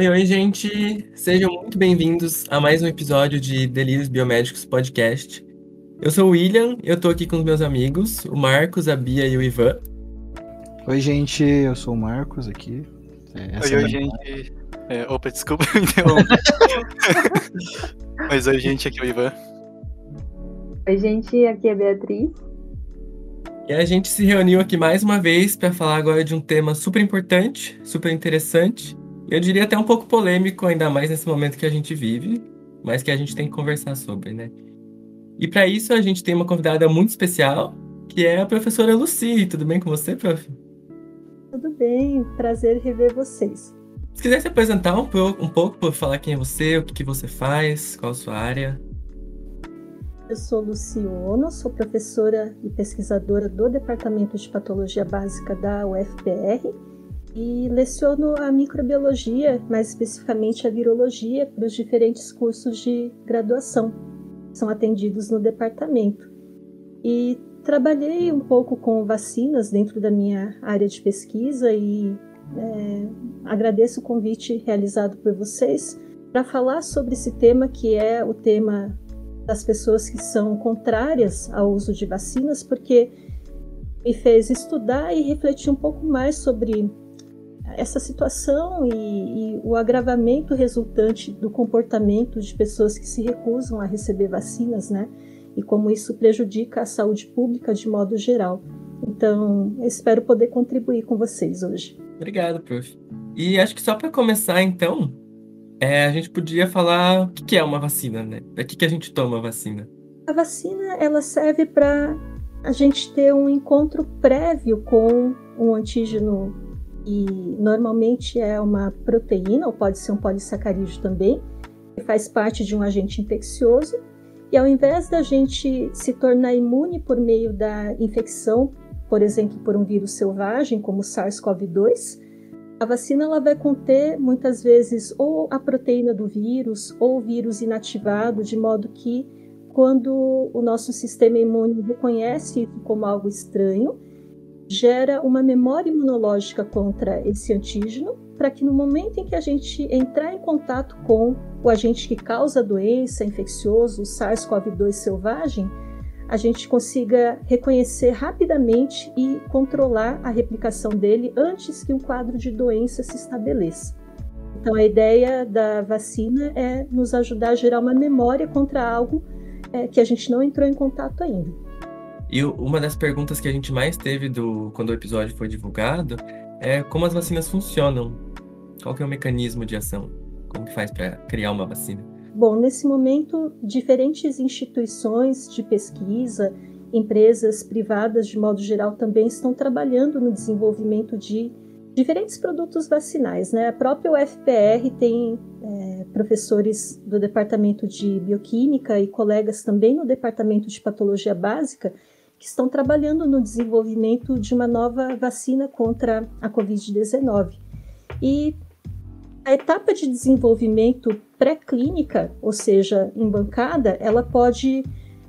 Oi, oi, gente! Sejam muito bem-vindos a mais um episódio de Delírios Biomédicos Podcast. Eu sou o William e eu tô aqui com os meus amigos, o Marcos, a Bia e o Ivan. Oi, gente, eu sou o Marcos aqui. É, oi, oi, gente. É, opa, desculpa, então. Mas oi, gente, aqui é o Ivan. Oi, gente, aqui é a Beatriz. E a gente se reuniu aqui mais uma vez para falar agora de um tema super importante, super interessante. Eu diria até um pouco polêmico, ainda mais nesse momento que a gente vive, mas que a gente tem que conversar sobre, né? E para isso a gente tem uma convidada muito especial, que é a professora Lucy. Tudo bem com você, prof? Tudo bem, prazer rever vocês. Se quiser se apresentar um pouco, um pouco falar quem é você, o que, que você faz, qual a sua área. Eu sou Luciona, sou professora e pesquisadora do Departamento de Patologia Básica da UFPR e leciono a microbiologia, mais especificamente a virologia, para os diferentes cursos de graduação são atendidos no departamento. E trabalhei um pouco com vacinas dentro da minha área de pesquisa e é, agradeço o convite realizado por vocês para falar sobre esse tema que é o tema das pessoas que são contrárias ao uso de vacinas, porque me fez estudar e refletir um pouco mais sobre essa situação e, e, o agravamento resultante do comportamento de pessoas que se recusam a receber vacinas, né? E como isso prejudica a saúde pública de modo geral. Então, espero poder contribuir com vocês hoje. Obrigado, prof. E acho que só para começar, então, é, a gente podia falar o que é uma vacina, né? Para que, que a gente toma a vacina? A vacina, ela serve para a gente ter um encontro prévio com um antígeno e normalmente é uma proteína, ou pode ser um polissacarídeo também, que faz parte de um agente infeccioso. E ao invés da gente se tornar imune por meio da infecção, por exemplo, por um vírus selvagem, como o SARS-CoV-2, a vacina ela vai conter muitas vezes ou a proteína do vírus ou o vírus inativado, de modo que quando o nosso sistema imune reconhece como algo estranho, gera uma memória imunológica contra esse antígeno, para que no momento em que a gente entrar em contato com o agente que causa a doença, infeccioso, o SARS-CoV-2 selvagem, a gente consiga reconhecer rapidamente e controlar a replicação dele antes que um quadro de doença se estabeleça. Então, a ideia da vacina é nos ajudar a gerar uma memória contra algo é, que a gente não entrou em contato ainda. E uma das perguntas que a gente mais teve do quando o episódio foi divulgado é como as vacinas funcionam. Qual que é o mecanismo de ação? Como que faz para criar uma vacina? Bom, nesse momento, diferentes instituições de pesquisa, empresas privadas de modo geral também estão trabalhando no desenvolvimento de diferentes produtos vacinais. Né? A própria UFPR tem é, professores do departamento de bioquímica e colegas também no departamento de patologia básica que estão trabalhando no desenvolvimento de uma nova vacina contra a Covid-19. E a etapa de desenvolvimento pré-clínica, ou seja, em bancada, ela pode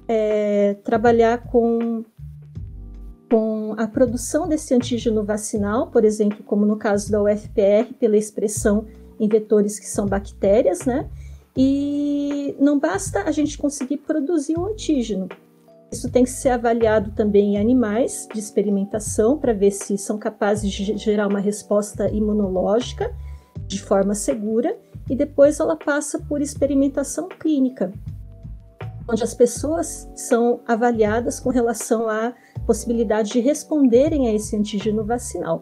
é, trabalhar com, com a produção desse antígeno vacinal, por exemplo, como no caso da UFPR, pela expressão em vetores que são bactérias, né? E não basta a gente conseguir produzir o antígeno, isso tem que ser avaliado também em animais de experimentação para ver se são capazes de gerar uma resposta imunológica de forma segura e depois ela passa por experimentação clínica, onde as pessoas são avaliadas com relação à possibilidade de responderem a esse antígeno vacinal.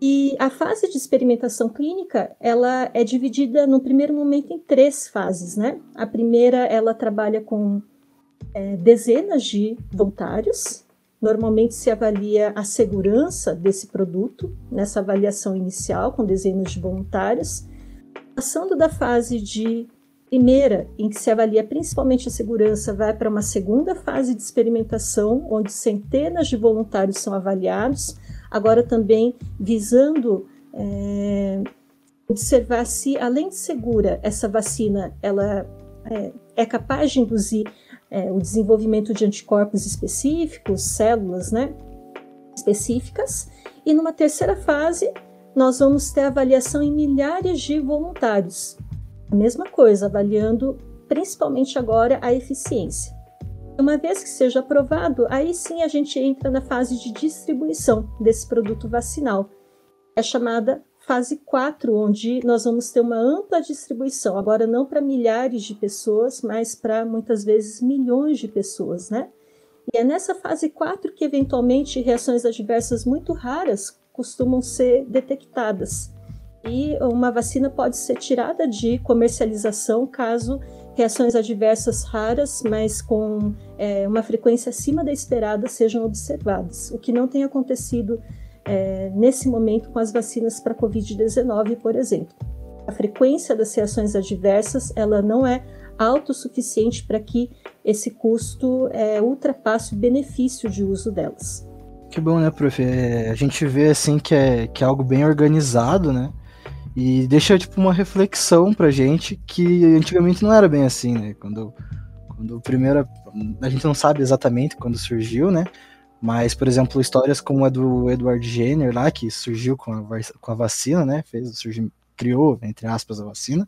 E a fase de experimentação clínica, ela é dividida no primeiro momento em três fases, né? A primeira, ela trabalha com é, dezenas de voluntários. Normalmente se avalia a segurança desse produto nessa avaliação inicial, com dezenas de voluntários. Passando da fase de primeira, em que se avalia principalmente a segurança, vai para uma segunda fase de experimentação, onde centenas de voluntários são avaliados, agora também visando é, observar se, além de segura, essa vacina ela é, é capaz de induzir é, o desenvolvimento de anticorpos específicos, células né, específicas, e numa terceira fase, nós vamos ter avaliação em milhares de voluntários. A mesma coisa, avaliando principalmente agora a eficiência. Uma vez que seja aprovado, aí sim a gente entra na fase de distribuição desse produto vacinal. É chamada fase 4, onde nós vamos ter uma ampla distribuição, agora não para milhares de pessoas, mas para muitas vezes milhões de pessoas, né? E é nessa fase 4 que eventualmente reações adversas muito raras costumam ser detectadas. E uma vacina pode ser tirada de comercialização caso reações adversas raras, mas com é, uma frequência acima da esperada, sejam observadas, o que não tem acontecido é, nesse momento com as vacinas para Covid-19, por exemplo. A frequência das reações adversas ela não é autossuficiente para que esse custo é, ultrapasse o benefício de uso delas. Que bom, né, prof? É, a gente vê assim que é, que é algo bem organizado, né? E deixa tipo uma reflexão pra gente que antigamente não era bem assim, né? Quando, quando primeiro. A gente não sabe exatamente quando surgiu, né? Mas, por exemplo, histórias como a do Edward Jenner lá, que surgiu com a, com a vacina, né? Fez, surgiu, criou, entre aspas, a vacina.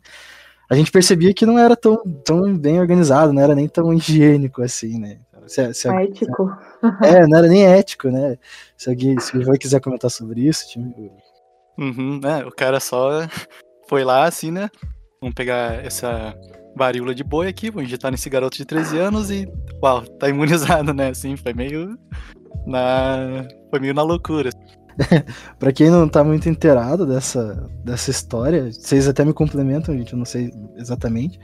A gente percebia que não era tão, tão bem organizado, não era nem tão higiênico assim, né? Se, se, ético. É, não era nem ético, né? Se alguém, se alguém quiser comentar sobre isso, time, Uhum, né? O cara só foi lá, assim, né? Vamos pegar essa varíola de boi aqui, vou injetar nesse garoto de 13 anos e, uau, tá imunizado, né? Assim, foi meio na. Foi meio na loucura. pra quem não tá muito inteirado dessa, dessa história, vocês até me complementam, gente, eu não sei exatamente.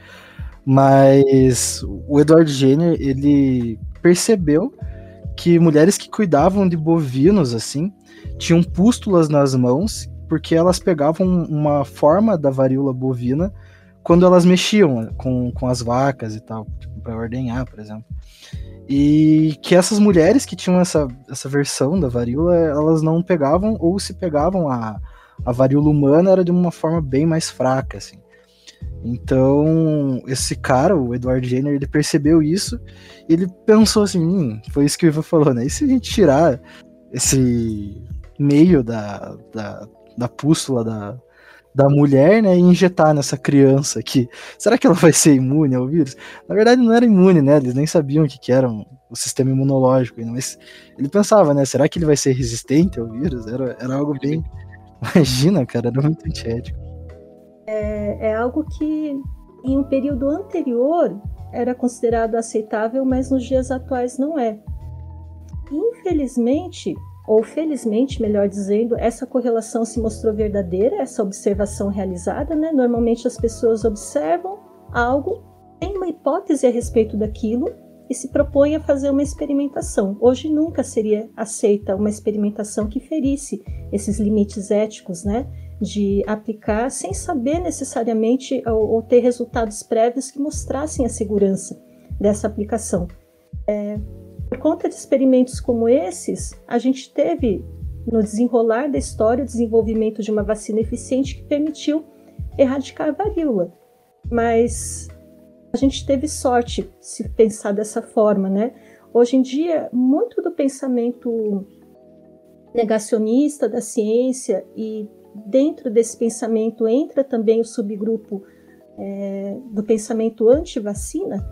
Mas o Edward Jenner, ele percebeu que mulheres que cuidavam de bovinos, assim, tinham pústulas nas mãos porque elas pegavam uma forma da varíola bovina quando elas mexiam com, com as vacas e tal, tipo, para ordenhar, por exemplo. E que essas mulheres que tinham essa, essa versão da varíola, elas não pegavam, ou se pegavam a, a varíola humana, era de uma forma bem mais fraca, assim. Então, esse cara, o Edward Jenner, ele percebeu isso e ele pensou assim, hum, foi isso que o Ivan falou, né? E se a gente tirar esse meio da, da, da pústula da, da mulher, né, e injetar nessa criança aqui. Será que ela vai ser imune ao vírus? Na verdade, não era imune, né? Eles nem sabiam o que, que era um, o sistema imunológico, mas ele pensava, né? Será que ele vai ser resistente ao vírus? Era, era algo bem. Imagina, cara, era muito antiético. É, é algo que em um período anterior era considerado aceitável, mas nos dias atuais não é. Infelizmente, ou felizmente, melhor dizendo, essa correlação se mostrou verdadeira, essa observação realizada, né? Normalmente as pessoas observam algo, têm uma hipótese a respeito daquilo e se propõem a fazer uma experimentação. Hoje nunca seria aceita uma experimentação que ferisse esses limites éticos, né? De aplicar sem saber necessariamente ou, ou ter resultados prévios que mostrassem a segurança dessa aplicação. É, por conta de experimentos como esses, a gente teve no desenrolar da história o desenvolvimento de uma vacina eficiente que permitiu erradicar a varíola. Mas a gente teve sorte se pensar dessa forma, né? Hoje em dia, muito do pensamento negacionista da ciência e dentro desse pensamento entra também o subgrupo é, do pensamento anti-vacina.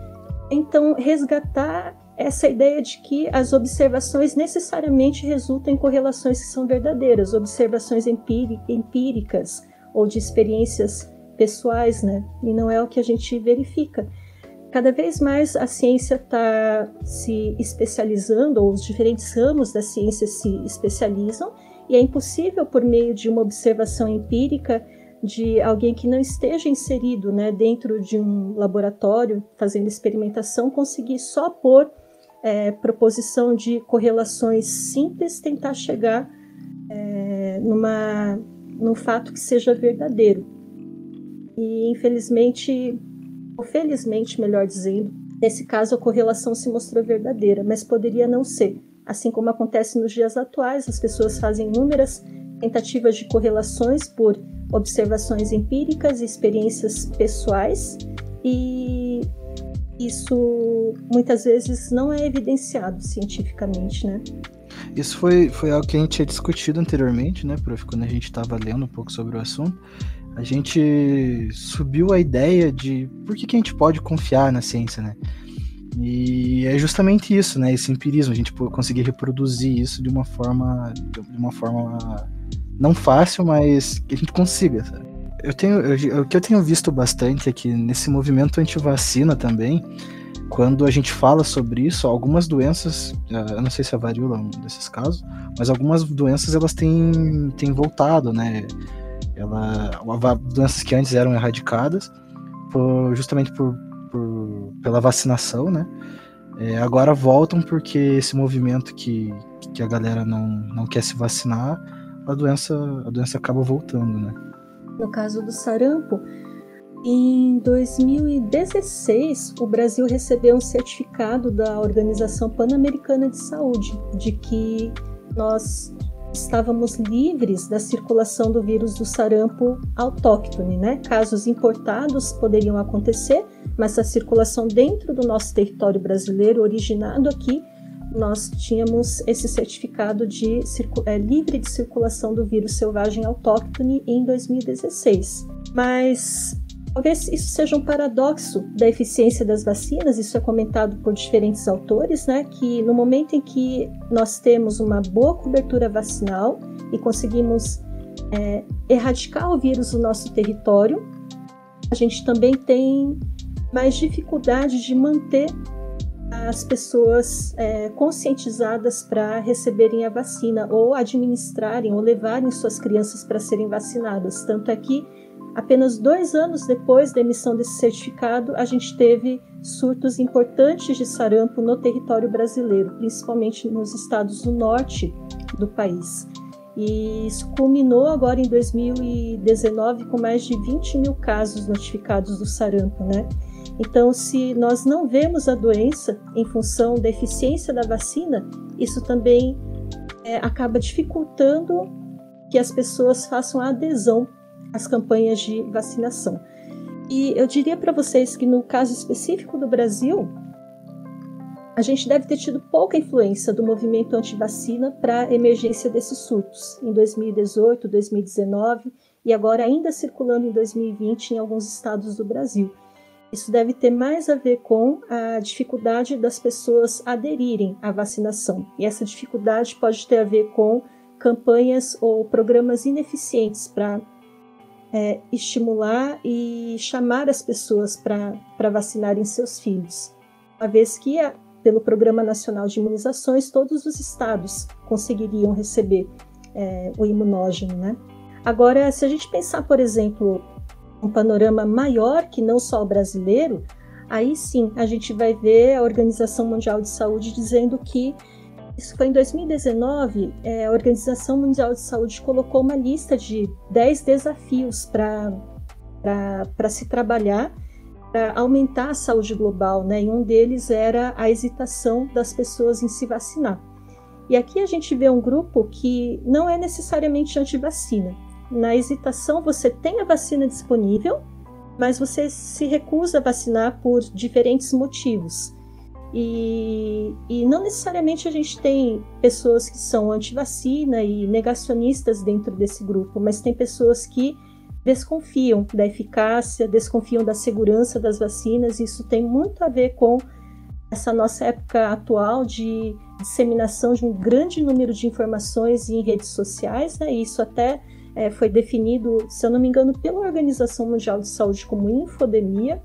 Então, resgatar essa ideia de que as observações necessariamente resultam em correlações que são verdadeiras, observações empíricas ou de experiências pessoais, né? E não é o que a gente verifica. Cada vez mais a ciência está se especializando, ou os diferentes ramos da ciência se especializam, e é impossível, por meio de uma observação empírica, de alguém que não esteja inserido né, dentro de um laboratório fazendo experimentação, conseguir só por é, proposição de correlações simples, tentar chegar é, numa, num fato que seja verdadeiro. E infelizmente, ou felizmente, melhor dizendo, nesse caso a correlação se mostrou verdadeira, mas poderia não ser. Assim como acontece nos dias atuais, as pessoas fazem inúmeras tentativas de correlações por observações empíricas e experiências pessoais, e isso muitas vezes não é evidenciado cientificamente, né? Isso foi, foi algo que a gente tinha discutido anteriormente, né, prof, quando a gente estava lendo um pouco sobre o assunto. A gente subiu a ideia de por que, que a gente pode confiar na ciência, né? E é justamente isso, né? Esse empirismo, a gente conseguir reproduzir isso de uma forma, de uma forma não fácil, mas que a gente consiga, sabe? Eu tenho, eu, o que eu tenho visto bastante é que nesse movimento anti-vacina também, quando a gente fala sobre isso, algumas doenças, eh, eu não sei se é a varíola um desses casos, mas algumas doenças elas têm, têm voltado, né? Ela, doenças que antes eram erradicadas, por, justamente por, por, pela vacinação, né? É, agora voltam porque esse movimento que, que a galera não, não quer se vacinar, a doença, a doença acaba voltando, né? No caso do sarampo, em 2016, o Brasil recebeu um certificado da Organização Pan-Americana de Saúde de que nós estávamos livres da circulação do vírus do sarampo autóctone, né? Casos importados poderiam acontecer, mas a circulação dentro do nosso território brasileiro, originado aqui, nós tínhamos esse certificado de é, livre de circulação do vírus selvagem autóctone em 2016. Mas Talvez isso seja um paradoxo da eficiência das vacinas, isso é comentado por diferentes autores, né? Que no momento em que nós temos uma boa cobertura vacinal e conseguimos é, erradicar o vírus do nosso território, a gente também tem mais dificuldade de manter as pessoas é, conscientizadas para receberem a vacina ou administrarem ou levarem suas crianças para serem vacinadas. Tanto é que Apenas dois anos depois da emissão desse certificado, a gente teve surtos importantes de sarampo no território brasileiro, principalmente nos estados do norte do país. E isso culminou agora em 2019 com mais de 20 mil casos notificados do sarampo, né? Então, se nós não vemos a doença em função da eficiência da vacina, isso também é, acaba dificultando que as pessoas façam a adesão as campanhas de vacinação. E eu diria para vocês que no caso específico do Brasil, a gente deve ter tido pouca influência do movimento anti-vacina para a emergência desses surtos em 2018, 2019 e agora ainda circulando em 2020 em alguns estados do Brasil. Isso deve ter mais a ver com a dificuldade das pessoas aderirem à vacinação. E essa dificuldade pode ter a ver com campanhas ou programas ineficientes para é, estimular e chamar as pessoas para vacinarem seus filhos, uma vez que, a, pelo Programa Nacional de Imunizações, todos os estados conseguiriam receber é, o imunógeno. Né? Agora, se a gente pensar, por exemplo, um panorama maior que não só o brasileiro, aí sim a gente vai ver a Organização Mundial de Saúde dizendo que isso foi em 2019, é, a Organização Mundial de Saúde colocou uma lista de 10 desafios para se trabalhar para aumentar a saúde global, né? E um deles era a hesitação das pessoas em se vacinar. E aqui a gente vê um grupo que não é necessariamente anti-vacina. Na hesitação, você tem a vacina disponível, mas você se recusa a vacinar por diferentes motivos. E, e, não necessariamente a gente tem pessoas que são anti-vacina e negacionistas dentro desse grupo, mas tem pessoas que desconfiam da eficácia, desconfiam da segurança das vacinas. Isso tem muito a ver com essa nossa época atual de disseminação de um grande número de informações em redes sociais. Né? Isso até é, foi definido, se eu não me engano, pela Organização Mundial de Saúde como infodemia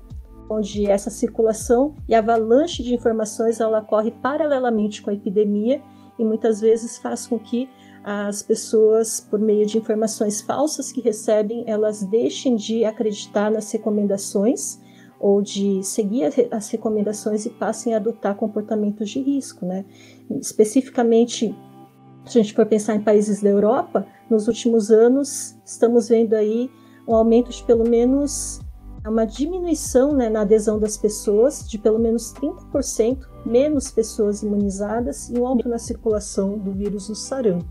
onde essa circulação e avalanche de informações ela ocorre paralelamente com a epidemia e muitas vezes faz com que as pessoas, por meio de informações falsas que recebem, elas deixem de acreditar nas recomendações ou de seguir as recomendações e passem a adotar comportamentos de risco, né? Especificamente, se a gente for pensar em países da Europa, nos últimos anos estamos vendo aí um aumento de pelo menos uma diminuição né, na adesão das pessoas, de pelo menos 30%, menos pessoas imunizadas e um aumento na circulação do vírus do sarampo.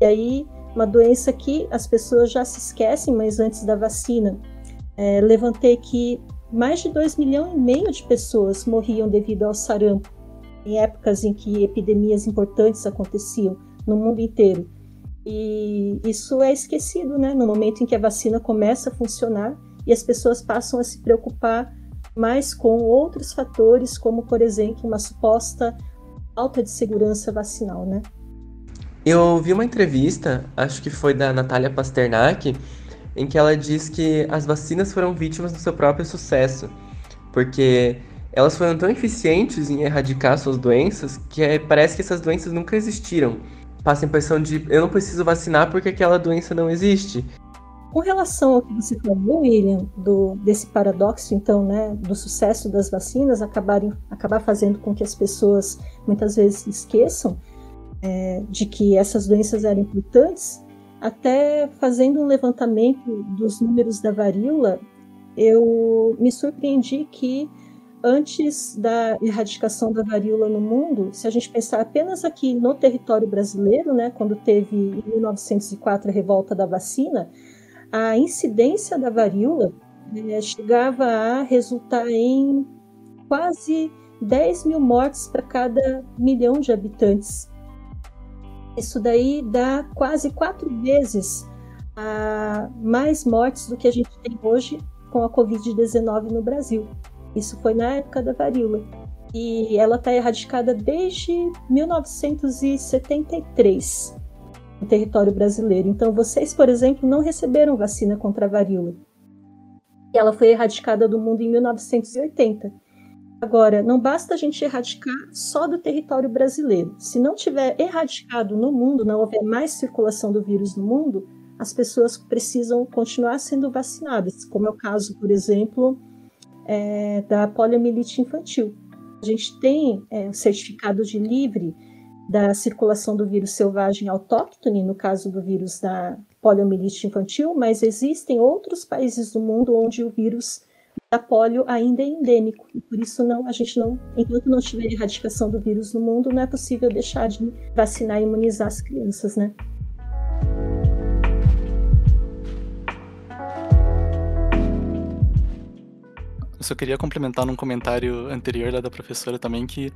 E aí, uma doença que as pessoas já se esquecem, mas antes da vacina, é, levantei que mais de 2 milhões e meio de pessoas morriam devido ao sarampo em épocas em que epidemias importantes aconteciam no mundo inteiro. E isso é esquecido, né? No momento em que a vacina começa a funcionar e as pessoas passam a se preocupar mais com outros fatores, como, por exemplo, uma suposta falta de segurança vacinal, né? Eu vi uma entrevista, acho que foi da Natália Pasternak, em que ela diz que as vacinas foram vítimas do seu próprio sucesso, porque elas foram tão eficientes em erradicar suas doenças que é, parece que essas doenças nunca existiram. Passa a impressão de eu não preciso vacinar porque aquela doença não existe. Com relação ao que você falou, William, do, desse paradoxo, então, né, do sucesso das vacinas acabarem, acabar fazendo com que as pessoas muitas vezes esqueçam é, de que essas doenças eram importantes, até fazendo um levantamento dos números da varíola, eu me surpreendi que antes da erradicação da varíola no mundo, se a gente pensar apenas aqui no território brasileiro, né, quando teve em 1904 a revolta da vacina, a incidência da varíola é, chegava a resultar em quase 10 mil mortes para cada milhão de habitantes. Isso daí dá quase quatro vezes a mais mortes do que a gente tem hoje com a Covid-19 no Brasil. Isso foi na época da varíola. E ela está erradicada desde 1973 no território brasileiro. Então, vocês, por exemplo, não receberam vacina contra a varíola. Ela foi erradicada do mundo em 1980. Agora, não basta a gente erradicar só do território brasileiro. Se não tiver erradicado no mundo, não houver mais circulação do vírus no mundo, as pessoas precisam continuar sendo vacinadas, como é o caso, por exemplo, é, da poliomielite infantil. A gente tem é, o certificado de livre da circulação do vírus selvagem autóctone, no caso do vírus da poliomielite infantil, mas existem outros países do mundo onde o vírus da polio ainda é endêmico e por isso não a gente não enquanto não tiver erradicação do vírus no mundo não é possível deixar de vacinar e imunizar as crianças, né? Eu só queria complementar num comentário anterior lá da professora também que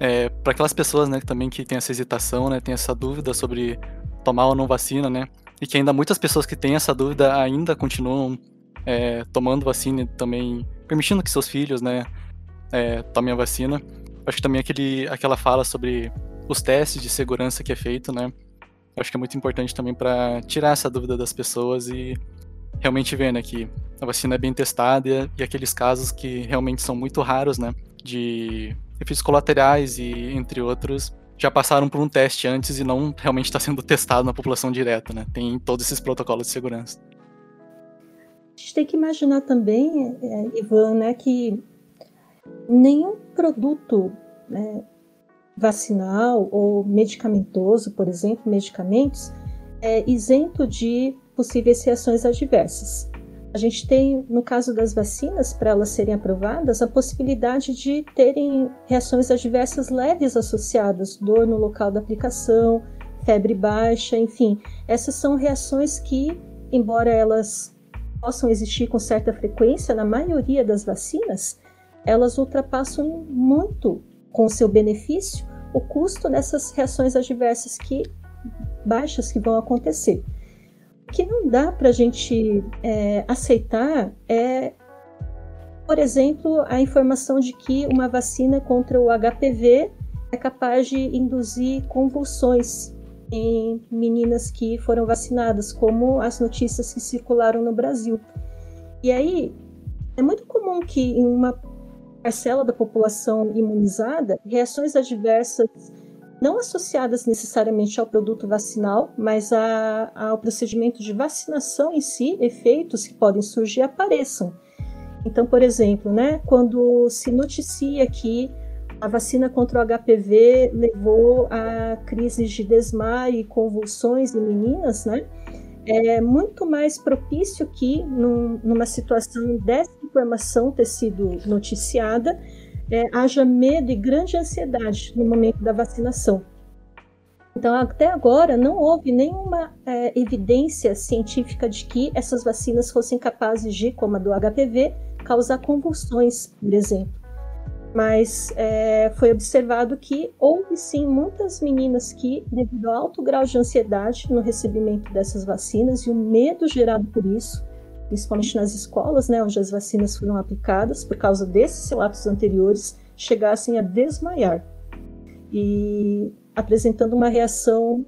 é, para aquelas pessoas, né, também que tem essa hesitação, né, tem essa dúvida sobre tomar ou não vacina, né, e que ainda muitas pessoas que têm essa dúvida ainda continuam é, tomando vacina e também permitindo que seus filhos, né, é, tomem a vacina. Acho que também aquele, aquela fala sobre os testes de segurança que é feito, né, acho que é muito importante também para tirar essa dúvida das pessoas e realmente né, que a vacina é bem testada e, aqueles casos que realmente são muito raros, né, de efeitos colaterais e entre outros, já passaram por um teste antes e não realmente está sendo testado na população direta, né? Tem todos esses protocolos de segurança. A gente tem que imaginar também, é, Ivan, né, que nenhum produto né, vacinal ou medicamentoso, por exemplo, medicamentos, é isento de possíveis reações adversas. A gente tem, no caso das vacinas, para elas serem aprovadas, a possibilidade de terem reações adversas leves associadas, dor no local da aplicação, febre baixa, enfim. Essas são reações que, embora elas possam existir com certa frequência na maioria das vacinas, elas ultrapassam muito com seu benefício o custo dessas reações adversas que baixas que vão acontecer que não dá para a gente é, aceitar é, por exemplo, a informação de que uma vacina contra o HPV é capaz de induzir convulsões em meninas que foram vacinadas, como as notícias que circularam no Brasil. E aí, é muito comum que em uma parcela da população imunizada, reações adversas não associadas necessariamente ao produto vacinal, mas a, ao procedimento de vacinação em si, efeitos que podem surgir apareçam. Então, por exemplo, né, quando se noticia que a vacina contra o HPV levou a crises de desmaio e convulsões em meninas, né, é muito mais propício que, num, numa situação dessa informação ter sido noticiada, é, haja medo e grande ansiedade no momento da vacinação. Então, até agora, não houve nenhuma é, evidência científica de que essas vacinas fossem capazes de, como a do HPV, causar convulsões, por exemplo. mas é, foi observado que houve sim muitas meninas que, devido ao alto grau de ansiedade no recebimento dessas vacinas e o medo gerado por isso, principalmente nas escolas, né, onde as vacinas foram aplicadas, por causa desses relatos anteriores, chegassem a desmaiar e apresentando uma reação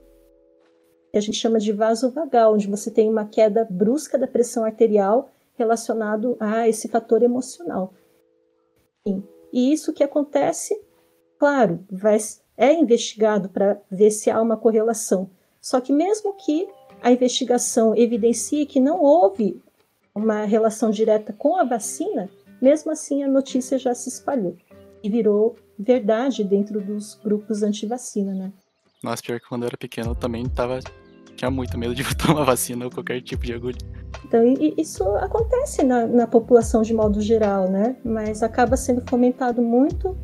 que a gente chama de vasovagal, onde você tem uma queda brusca da pressão arterial relacionado a esse fator emocional. E isso que acontece, claro, vai, é investigado para ver se há uma correlação. Só que mesmo que a investigação evidencie que não houve uma relação direta com a vacina, mesmo assim a notícia já se espalhou e virou verdade dentro dos grupos anti-vacina, né? Nossa, pior que quando eu era pequeno eu também tava, tinha muito medo de tomar vacina ou qualquer tipo de agulha. Então, isso acontece na, na, população de modo geral, né? Mas acaba sendo fomentado muito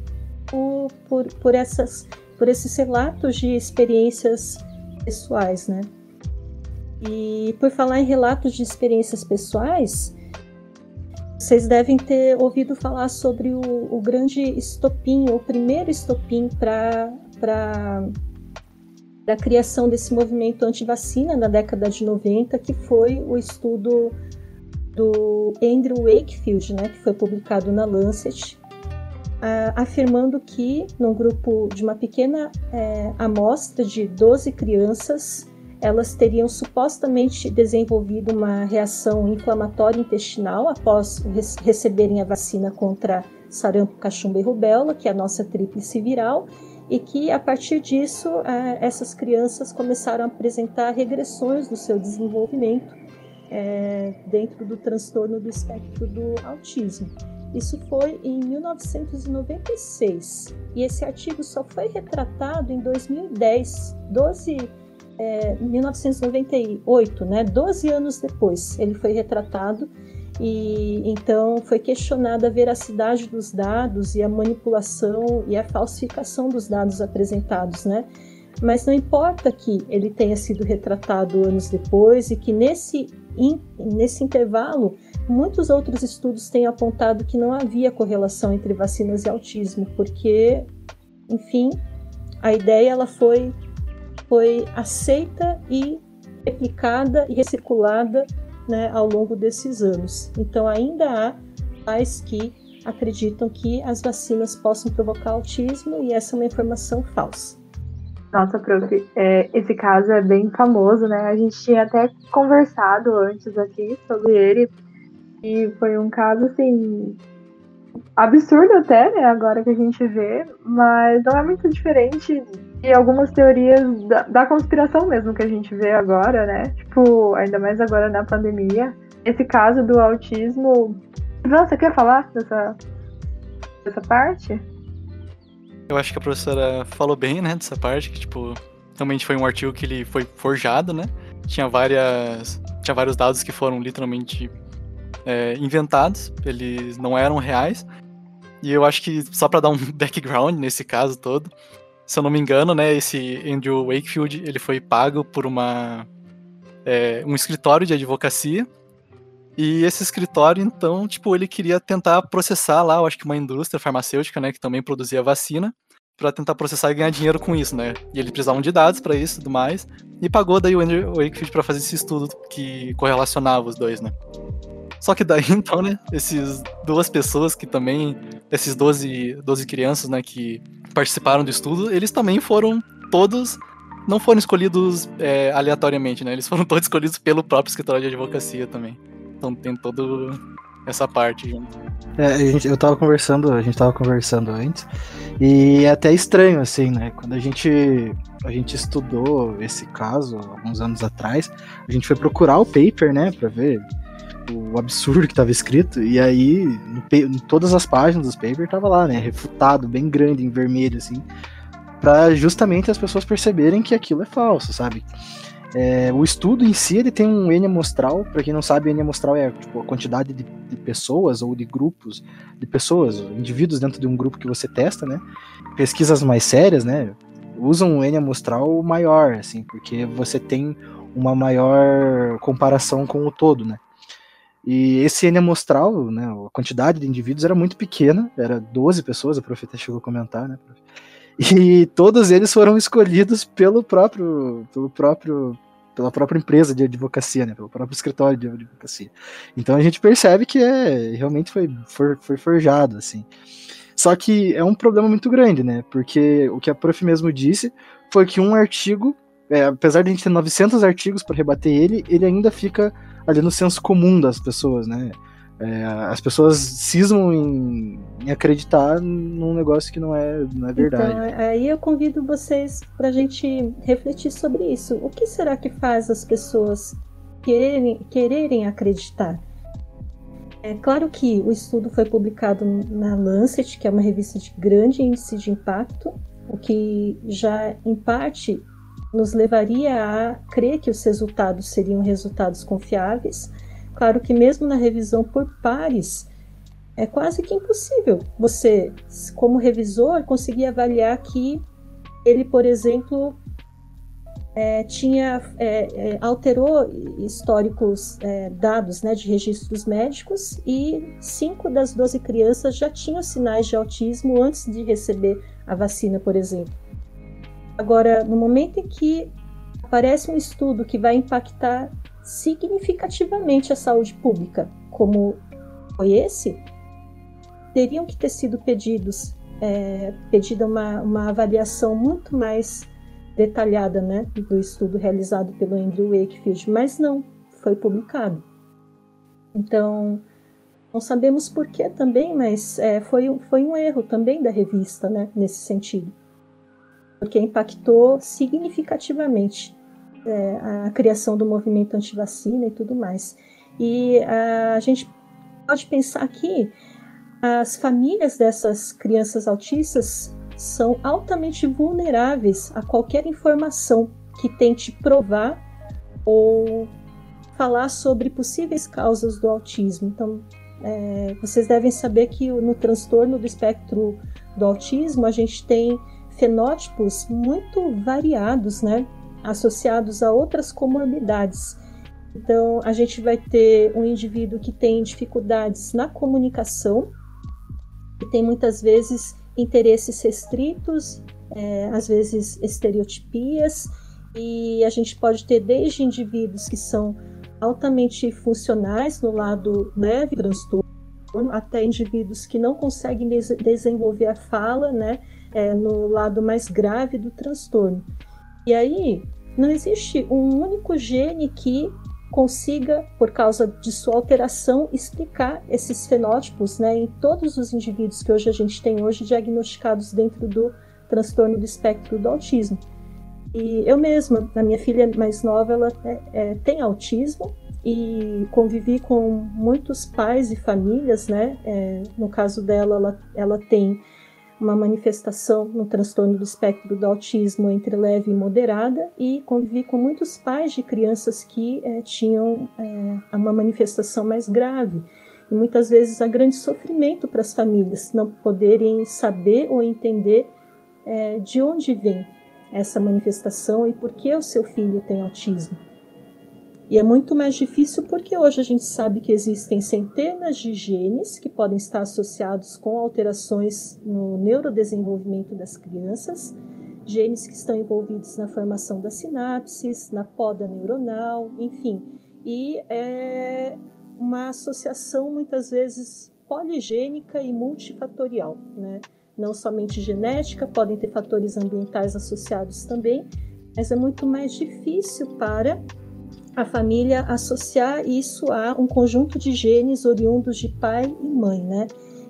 por, por, por, essas, por esses relatos de experiências pessoais, né? E por falar em relatos de experiências pessoais, vocês devem ter ouvido falar sobre o, o grande estopim, o primeiro estopim para da criação desse movimento anti-vacina na década de 90, que foi o estudo do Andrew Wakefield, né, que foi publicado na Lancet, afirmando que, num grupo de uma pequena é, amostra de 12 crianças, elas teriam supostamente desenvolvido uma reação inflamatória intestinal após receberem a vacina contra sarampo, cachumba e rubéola, que é a nossa tríplice viral, e que a partir disso essas crianças começaram a apresentar regressões do seu desenvolvimento é, dentro do transtorno do espectro do autismo. Isso foi em 1996 e esse artigo só foi retratado em 2010, 12, é, 1998, né? 12 anos depois ele foi retratado e então foi questionada a veracidade dos dados e a manipulação e a falsificação dos dados apresentados, né? Mas não importa que ele tenha sido retratado anos depois e que nesse, in, nesse intervalo muitos outros estudos têm apontado que não havia correlação entre vacinas e autismo, porque, enfim, a ideia ela foi, foi aceita e replicada e recirculada né, ao longo desses anos. Então, ainda há pais que acreditam que as vacinas possam provocar autismo e essa é uma informação falsa. Nossa, prof, é, esse caso é bem famoso, né? A gente tinha até conversado antes aqui sobre ele e foi um caso, assim, absurdo até, né? Agora que a gente vê, mas não é muito diferente de algumas teorias da, da, conspiração mesmo que a gente vê agora, né? Tipo, ainda mais agora na pandemia. Esse caso do autismo. Você quer falar dessa, dessa parte? Eu acho que a professora falou bem, né, dessa parte, que, tipo, realmente foi um artigo que ele foi forjado, né? Tinha várias. Tinha vários dados que foram literalmente é, inventados, eles não eram reais. E eu acho que, só para dar um background nesse caso todo, se eu não me engano, né, esse Andrew Wakefield, ele foi pago por uma é, um escritório de advocacia. E esse escritório, então, tipo, ele queria tentar processar lá, eu acho que uma indústria farmacêutica, né, que também produzia vacina, para tentar processar e ganhar dinheiro com isso, né? E ele precisava de dados para isso e tudo mais. E pagou daí o Andrew Wakefield para fazer esse estudo que correlacionava os dois, né? Só que daí, então, né, esses duas pessoas que também, esses 12, 12 crianças, né, que participaram do estudo, eles também foram todos, não foram escolhidos é, aleatoriamente, né, eles foram todos escolhidos pelo próprio escritório de advocacia também. Então tem todo essa parte. É, eu tava conversando, a gente tava conversando antes, e é até estranho, assim, né, quando a gente, a gente estudou esse caso, alguns anos atrás, a gente foi procurar o paper, né, pra ver o absurdo que estava escrito, e aí no, em todas as páginas dos papers tava lá, né, refutado, bem grande, em vermelho, assim, para justamente as pessoas perceberem que aquilo é falso, sabe? É, o estudo em si ele tem um N amostral, para quem não sabe, N amostral é tipo, a quantidade de, de, pessoas ou de grupos de pessoas, indivíduos dentro de um grupo que você testa, né? Pesquisas mais sérias, né? Usam um N amostral maior, assim, porque você tem uma maior comparação com o todo, né? E esse N amostral, né, a quantidade de indivíduos era muito pequena, era 12 pessoas, a profeta chegou a comentar, né? E todos eles foram escolhidos pelo próprio, pelo próprio, pela própria empresa de advocacia, né, pelo próprio escritório de advocacia. Então a gente percebe que é realmente foi, foi, foi forjado, assim. Só que é um problema muito grande, né? Porque o que a prof mesmo disse foi que um artigo, é, apesar de a gente ter 900 artigos para rebater ele, ele ainda fica ali no senso comum das pessoas, né? É, as pessoas cismam em, em, acreditar num negócio que não é, não é verdade. Então, aí eu convido vocês para a gente refletir sobre isso. O que será que faz as pessoas quererem, quererem acreditar? É claro que o estudo foi publicado na Lancet, que é uma revista de grande índice de impacto, o que já, em parte, nos levaria a crer que os resultados seriam resultados confiáveis. Claro que, mesmo na revisão por pares, é quase que impossível você, como revisor, conseguir avaliar que ele, por exemplo, é, tinha é, é, alterou históricos é, dados né, de registros médicos e cinco das 12 crianças já tinham sinais de autismo antes de receber a vacina, por exemplo. Agora, no momento em que aparece um estudo que vai impactar significativamente a saúde pública, como foi esse, teriam que ter sido pedidos, é, pedida uma, uma avaliação muito mais detalhada né, do estudo realizado pelo Andrew Wakefield, mas não foi publicado. Então, não sabemos por que também, mas é, foi, foi um erro também da revista né, nesse sentido, porque impactou significativamente é, a criação do movimento anti-vacina e tudo mais. E a, a gente pode pensar que as famílias dessas crianças autistas são altamente vulneráveis a qualquer informação que tente provar ou falar sobre possíveis causas do autismo. Então, é, vocês devem saber que no transtorno do espectro do autismo a gente tem fenótipos muito variados, né, associados a outras comorbidades. Então, a gente vai ter um indivíduo que tem dificuldades na comunicação, que tem muitas vezes interesses restritos, é, às vezes estereotipias, e a gente pode ter desde indivíduos que são altamente funcionais no lado leve transtorno, até indivíduos que não conseguem des desenvolver a fala, né, é, no lado mais grave do transtorno. E aí não existe um único gene que consiga, por causa de sua alteração, explicar esses fenótipos né, em todos os indivíduos que hoje a gente tem hoje diagnosticados dentro do transtorno do espectro do autismo. E eu mesma, a minha filha mais nova, ela é, é, tem autismo e convivi com muitos pais e famílias, né? É, no caso dela, ela, ela tem uma manifestação no transtorno do espectro do autismo entre leve e moderada e convivi com muitos pais de crianças que é, tinham é, uma manifestação mais grave e muitas vezes há grande sofrimento para as famílias não poderem saber ou entender é, de onde vem essa manifestação e por que o seu filho tem autismo. E é muito mais difícil porque hoje a gente sabe que existem centenas de genes que podem estar associados com alterações no neurodesenvolvimento das crianças, genes que estão envolvidos na formação das sinapses, na poda neuronal, enfim. E é uma associação muitas vezes poligênica e multifatorial, né? Não somente genética, podem ter fatores ambientais associados também, mas é muito mais difícil para a família associar isso a um conjunto de genes oriundos de pai e mãe, né?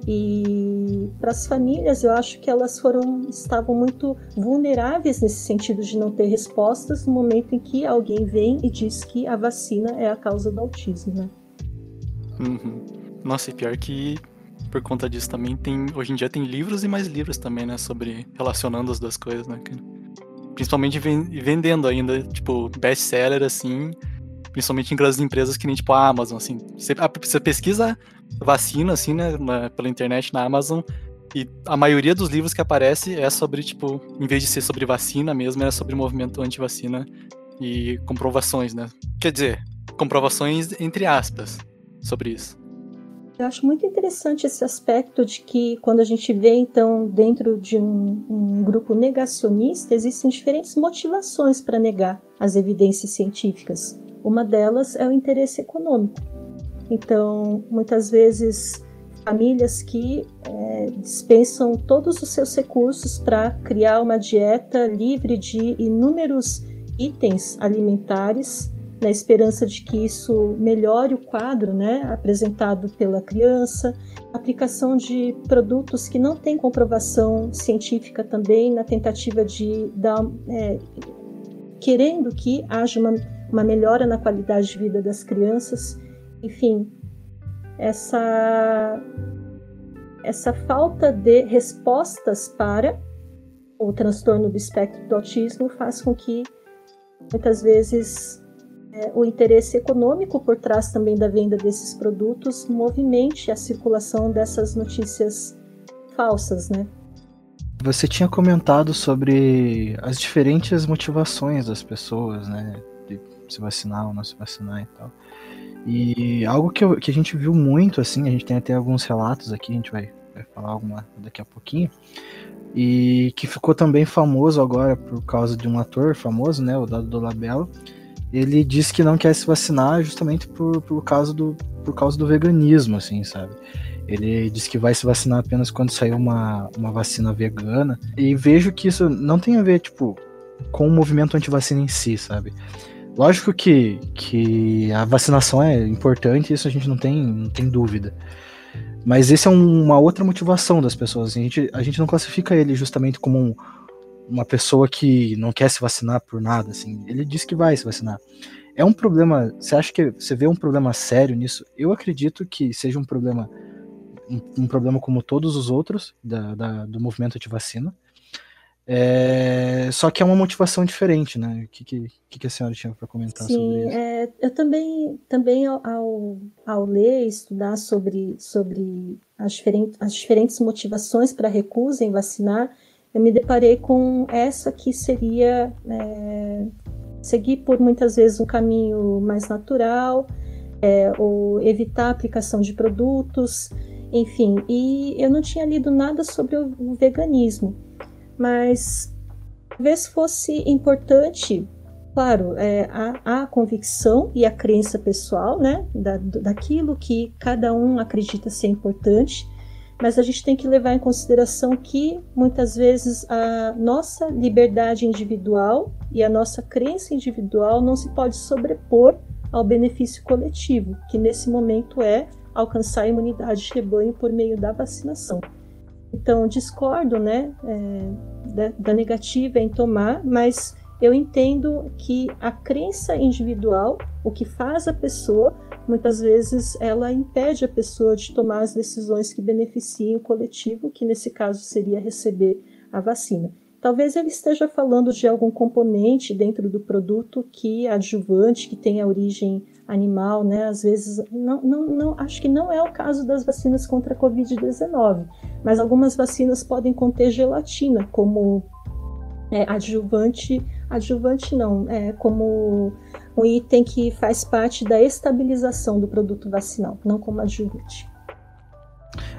E para as famílias, eu acho que elas foram estavam muito vulneráveis nesse sentido de não ter respostas no momento em que alguém vem e diz que a vacina é a causa do autismo, né? Uhum. Nossa, e pior que por conta disso também tem hoje em dia tem livros e mais livros também, né, sobre relacionando as duas coisas, né? Principalmente vendendo ainda, tipo, best-seller assim, principalmente em grandes empresas que nem tipo a Amazon, assim. Você, pesquisa vacina, assim, né, na, pela internet na Amazon, e a maioria dos livros que aparece é sobre, tipo, em vez de ser sobre vacina mesmo, é sobre movimento anti-vacina e comprovações, né? Quer dizer, comprovações entre aspas. sobre isso. Eu acho muito interessante esse aspecto de que quando a gente vê, então, dentro de um, um grupo negacionista, existem diferentes motivações para negar as evidências científicas. Uma delas é o interesse econômico. Então, muitas vezes, famílias que é, dispensam todos os seus recursos para criar uma dieta livre de inúmeros itens alimentares, na esperança de que isso melhore o quadro né, apresentado pela criança, aplicação de produtos que não têm comprovação científica também, na tentativa de dar, é, querendo que haja uma, uma melhora na qualidade de vida das crianças, enfim, essa essa falta de respostas para o transtorno do espectro do autismo faz com que muitas vezes é, o interesse econômico por trás também da venda desses produtos movimente a circulação dessas notícias falsas, né? Você tinha comentado sobre as diferentes motivações das pessoas, né? De se vacinar ou não se vacinar e tal. E algo que, eu, que a gente viu muito, assim, a gente tem até alguns relatos aqui, a gente vai, vai falar alguma daqui a pouquinho, e que ficou também famoso agora por causa de um ator famoso, né, o Dado Dolabella, ele disse que não quer se vacinar justamente por, por, causa do, por causa do veganismo, assim, sabe? Ele disse que vai se vacinar apenas quando sair uma, uma vacina vegana. E vejo que isso não tem a ver, tipo, com o movimento anti-vacina em si, sabe? Lógico que, que a vacinação é importante, isso a gente não tem, não tem dúvida. Mas esse é um, uma outra motivação das pessoas. A gente, a gente não classifica ele justamente como um, uma pessoa que não quer se vacinar por nada, assim. Ele diz que vai se vacinar. É um problema. Você acha que você vê um problema sério nisso? Eu acredito que seja um problema, um, um problema como todos os outros da, da, do movimento anti-vacina. É, só que é uma motivação diferente, né? O que, que, que a senhora tinha para comentar Sim, sobre isso? É, eu também, também ao, ao ler, estudar sobre, sobre as, diferentes, as diferentes motivações para recusa em vacinar, eu me deparei com essa que seria é, seguir por muitas vezes um caminho mais natural, é, ou evitar a aplicação de produtos, enfim. E eu não tinha lido nada sobre o, veganismo mas talvez fosse importante, claro, é, a, a, convicção e a crença pessoal, né, da, daquilo que cada um acredita ser importante, mas a gente tem que levar em consideração que muitas vezes a nossa liberdade individual e a nossa crença individual não se pode sobrepor ao benefício coletivo, que nesse momento é alcançar a imunidade de rebanho por meio da vacinação. Então, discordo né, é, da, da negativa em tomar, mas eu entendo que a crença individual, o que faz a pessoa, muitas vezes ela impede a pessoa de tomar as decisões que beneficiem o coletivo, que nesse caso seria receber a vacina. Talvez ele esteja falando de algum componente dentro do produto que é adjuvante, que tem a origem animal, né? Às vezes, não, não, não, acho que não é o caso das vacinas contra a Covid-19, mas algumas vacinas podem conter gelatina como é, adjuvante, adjuvante não, é como um item que faz parte da estabilização do produto vacinal, não como adjuvante.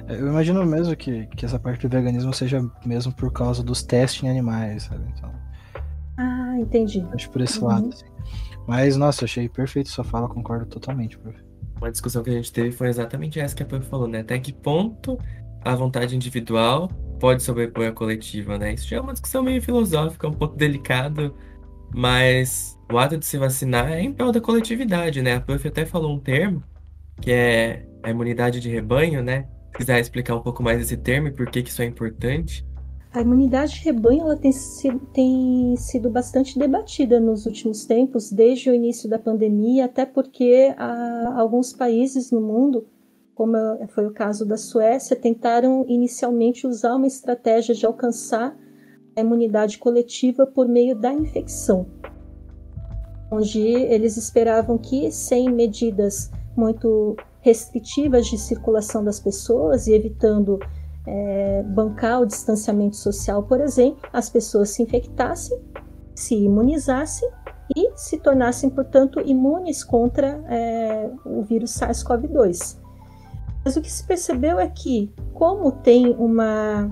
É, eu imagino mesmo que, que essa parte do veganismo seja mesmo por causa dos testes em animais, sabe? Então, ah, entendi. Acho por esse uhum. lado, assim. Mas, nossa, achei perfeito sua fala, concordo totalmente, prof. Uma discussão que a gente teve foi exatamente essa que a prof falou, né? Até que ponto a vontade individual pode sobrepor a coletiva, né? Isso já é uma discussão meio filosófica, um pouco delicado, mas o ato de se vacinar é em prol da coletividade, né? A prof até falou um termo, que é a imunidade de rebanho, né? Se quiser explicar um pouco mais esse termo e por que, que isso é importante. A imunidade de rebanho ela tem, sido, tem sido bastante debatida nos últimos tempos, desde o início da pandemia, até porque alguns países no mundo, como foi o caso da Suécia, tentaram inicialmente usar uma estratégia de alcançar a imunidade coletiva por meio da infecção, onde eles esperavam que, sem medidas muito restritivas de circulação das pessoas e evitando é, bancar o distanciamento social, por exemplo, as pessoas se infectassem, se imunizassem e se tornassem, portanto, imunes contra é, o vírus SARS-CoV-2. Mas o que se percebeu é que, como tem uma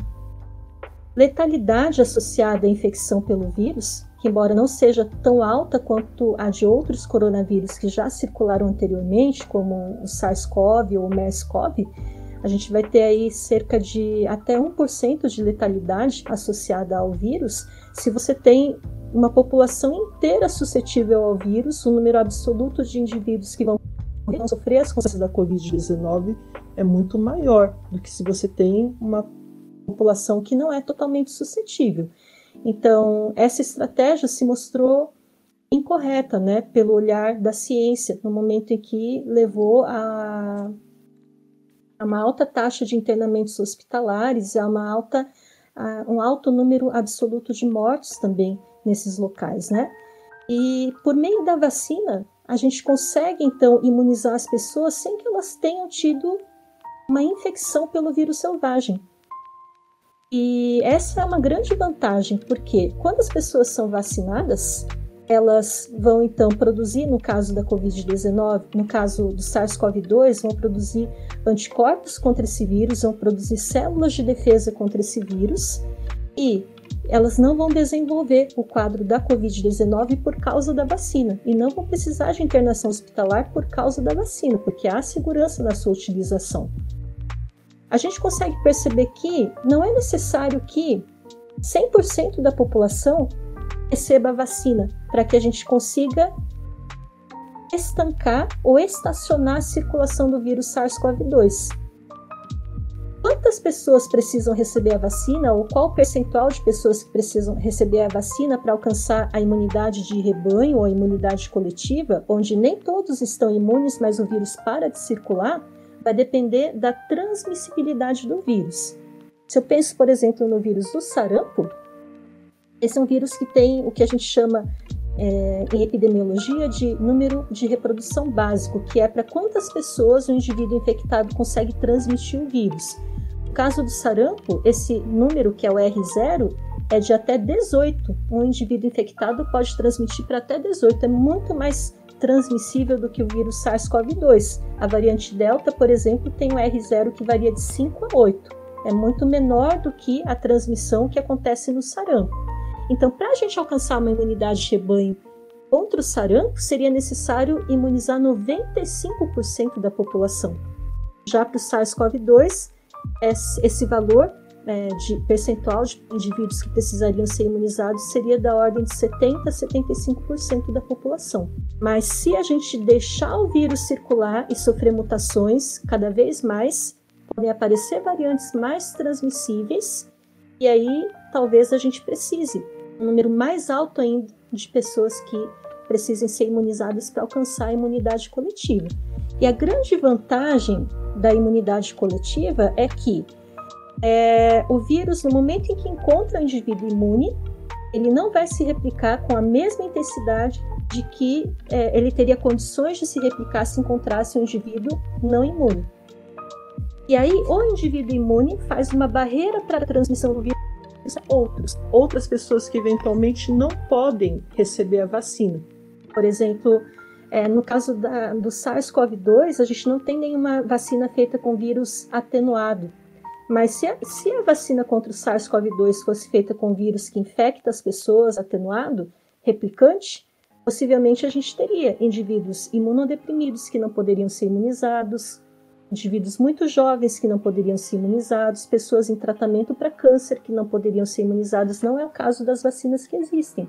letalidade associada à infecção pelo vírus, que embora não seja tão alta quanto a de outros coronavírus que já circularam anteriormente, como o SARS-CoV ou o MERS-CoV, a gente vai ter aí cerca de até 1% de letalidade associada ao vírus. Se você tem uma população inteira suscetível ao vírus, o número absoluto de indivíduos que vão sofrer as consequências da Covid-19 é muito maior do que se você tem uma população que não é totalmente suscetível. Então, essa estratégia se mostrou incorreta, né, pelo olhar da ciência, no momento em que levou a, a uma alta taxa de internamentos hospitalares, a uma alta, a um alto número absoluto de mortes também nesses locais, né? E por meio da vacina, a gente consegue então imunizar as pessoas sem que elas tenham tido uma infecção pelo vírus selvagem. E essa é uma grande vantagem, porque quando as pessoas são vacinadas, elas vão então produzir, no caso da Covid-19, no caso do SARS-CoV-2, vão produzir anticorpos contra esse vírus, vão produzir células de defesa contra esse vírus, e elas não vão desenvolver o quadro da Covid-19 por causa da vacina, e não vão precisar de internação hospitalar por causa da vacina, porque há segurança na sua utilização a gente consegue perceber que não é necessário que 100% da população receba a vacina para que a gente consiga estancar ou estacionar a circulação do vírus SARS-CoV-2. Quantas pessoas precisam receber a vacina ou qual percentual de pessoas que precisam receber a vacina para alcançar a imunidade de rebanho ou imunidade coletiva, onde nem todos estão imunes, mas o vírus para de circular? Vai depender da transmissibilidade do vírus. Se eu penso, por exemplo, no vírus do sarampo, esse é um vírus que tem o que a gente chama é, em epidemiologia de número de reprodução básico, que é para quantas pessoas o indivíduo infectado consegue transmitir o vírus. No caso do sarampo, esse número, que é o R0, é de até 18. Um indivíduo infectado pode transmitir para até 18. É muito mais transmissível do que o vírus SARS-CoV-2. A variante Delta, por exemplo, tem um R0 que varia de 5 a 8. É muito menor do que a transmissão que acontece no sarampo. Então, para a gente alcançar uma imunidade de rebanho contra o sarampo, seria necessário imunizar 95% da população. Já para o SARS-CoV-2, esse valor é, de percentual de indivíduos que precisariam ser imunizados seria da ordem de 70% a 75% da população. Mas se a gente deixar o vírus circular e sofrer mutações cada vez mais, podem aparecer variantes mais transmissíveis, e aí talvez a gente precise um número mais alto ainda de pessoas que precisem ser imunizadas para alcançar a imunidade coletiva. E a grande vantagem da imunidade coletiva é que é, o vírus, no momento em que encontra o indivíduo imune, ele não vai se replicar com a mesma intensidade de que é, ele teria condições de se replicar se encontrasse um indivíduo não imune. E aí, o indivíduo imune faz uma barreira para a transmissão do vírus a outros, outras pessoas que eventualmente não podem receber a vacina. Por exemplo, é, no caso da, do SARS-CoV-2, a gente não tem nenhuma vacina feita com vírus atenuado. Mas se a, se a vacina contra o SARS-CoV-2 fosse feita com vírus que infecta as pessoas, atenuado, replicante, possivelmente a gente teria indivíduos imunodeprimidos que não poderiam ser imunizados, indivíduos muito jovens que não poderiam ser imunizados, pessoas em tratamento para câncer que não poderiam ser imunizadas. Não é o caso das vacinas que existem.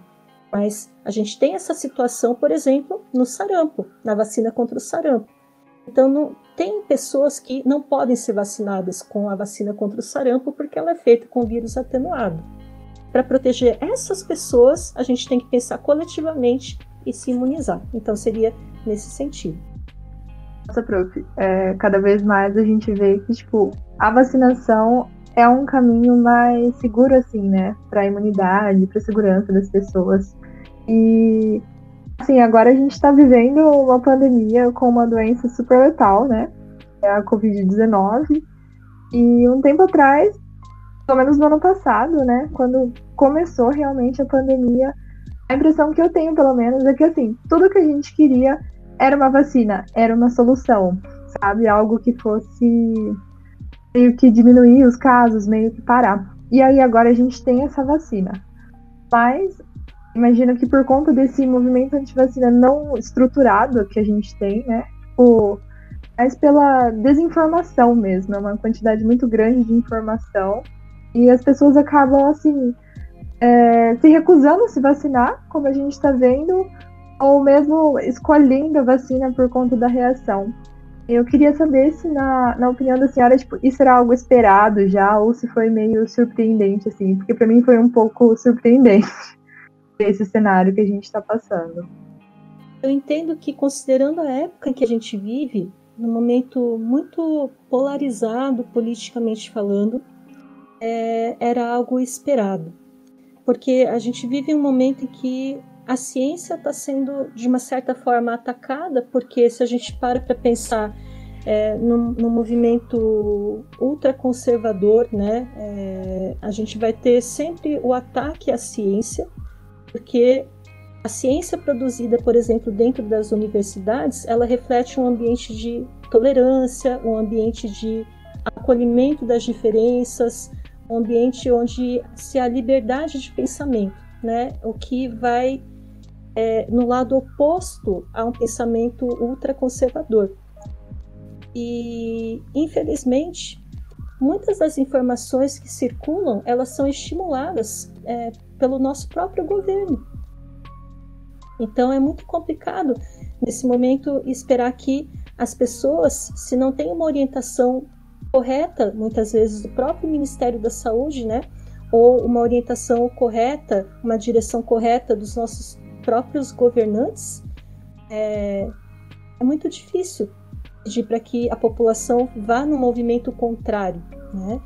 Mas a gente tem essa situação, por exemplo, no sarampo, na vacina contra o sarampo. Então, não, tem pessoas que não podem ser vacinadas com a vacina contra o sarampo porque ela é feita com vírus atenuado. Para proteger essas pessoas, a gente tem que pensar coletivamente e se imunizar. Então, seria nesse sentido. Nossa, prof, é, cada vez mais a gente vê que, tipo, a vacinação é um caminho mais seguro, assim, né? Para a imunidade, para a segurança das pessoas. E Assim, agora a gente está vivendo uma pandemia com uma doença super letal, né? É a Covid-19. E um tempo atrás, pelo menos no ano passado, né? Quando começou realmente a pandemia, a impressão que eu tenho, pelo menos, é que assim, tudo que a gente queria era uma vacina, era uma solução, sabe? Algo que fosse meio que diminuir os casos, meio que parar. E aí agora a gente tem essa vacina. Mas imagino que por conta desse movimento antivacina não estruturado que a gente tem, né? Tipo, mas pela desinformação mesmo, é uma quantidade muito grande de informação. E as pessoas acabam, assim, é, se recusando a se vacinar, como a gente está vendo, ou mesmo escolhendo a vacina por conta da reação. Eu queria saber se, na, na opinião da senhora, tipo, isso era algo esperado já, ou se foi meio surpreendente, assim, porque para mim foi um pouco surpreendente esse cenário que a gente está passando. Eu entendo que, considerando a época em que a gente vive, num momento muito polarizado politicamente falando, é, era algo esperado. Porque a gente vive um momento em que a ciência está sendo, de uma certa forma, atacada, porque se a gente para para pensar é, no, no, movimento ultraconservador, né, é, a gente vai ter sempre o ataque à ciência, porque a ciência produzida, por exemplo, dentro das universidades, ela reflete um ambiente de tolerância, um ambiente de acolhimento das diferenças, um ambiente onde se há liberdade de pensamento, né? O que vai é, no lado oposto a um pensamento ultraconservador. E, infelizmente, muitas das informações que circulam, elas são estimuladas é, pelo nosso próprio governo. Então, é muito complicado, nesse momento, esperar que as pessoas, se não têm uma orientação correta, muitas vezes, do próprio Ministério da Saúde, né? Ou uma orientação correta, uma direção correta dos nossos próprios governantes, é, é muito difícil pedir para que a população vá no movimento contrário, né?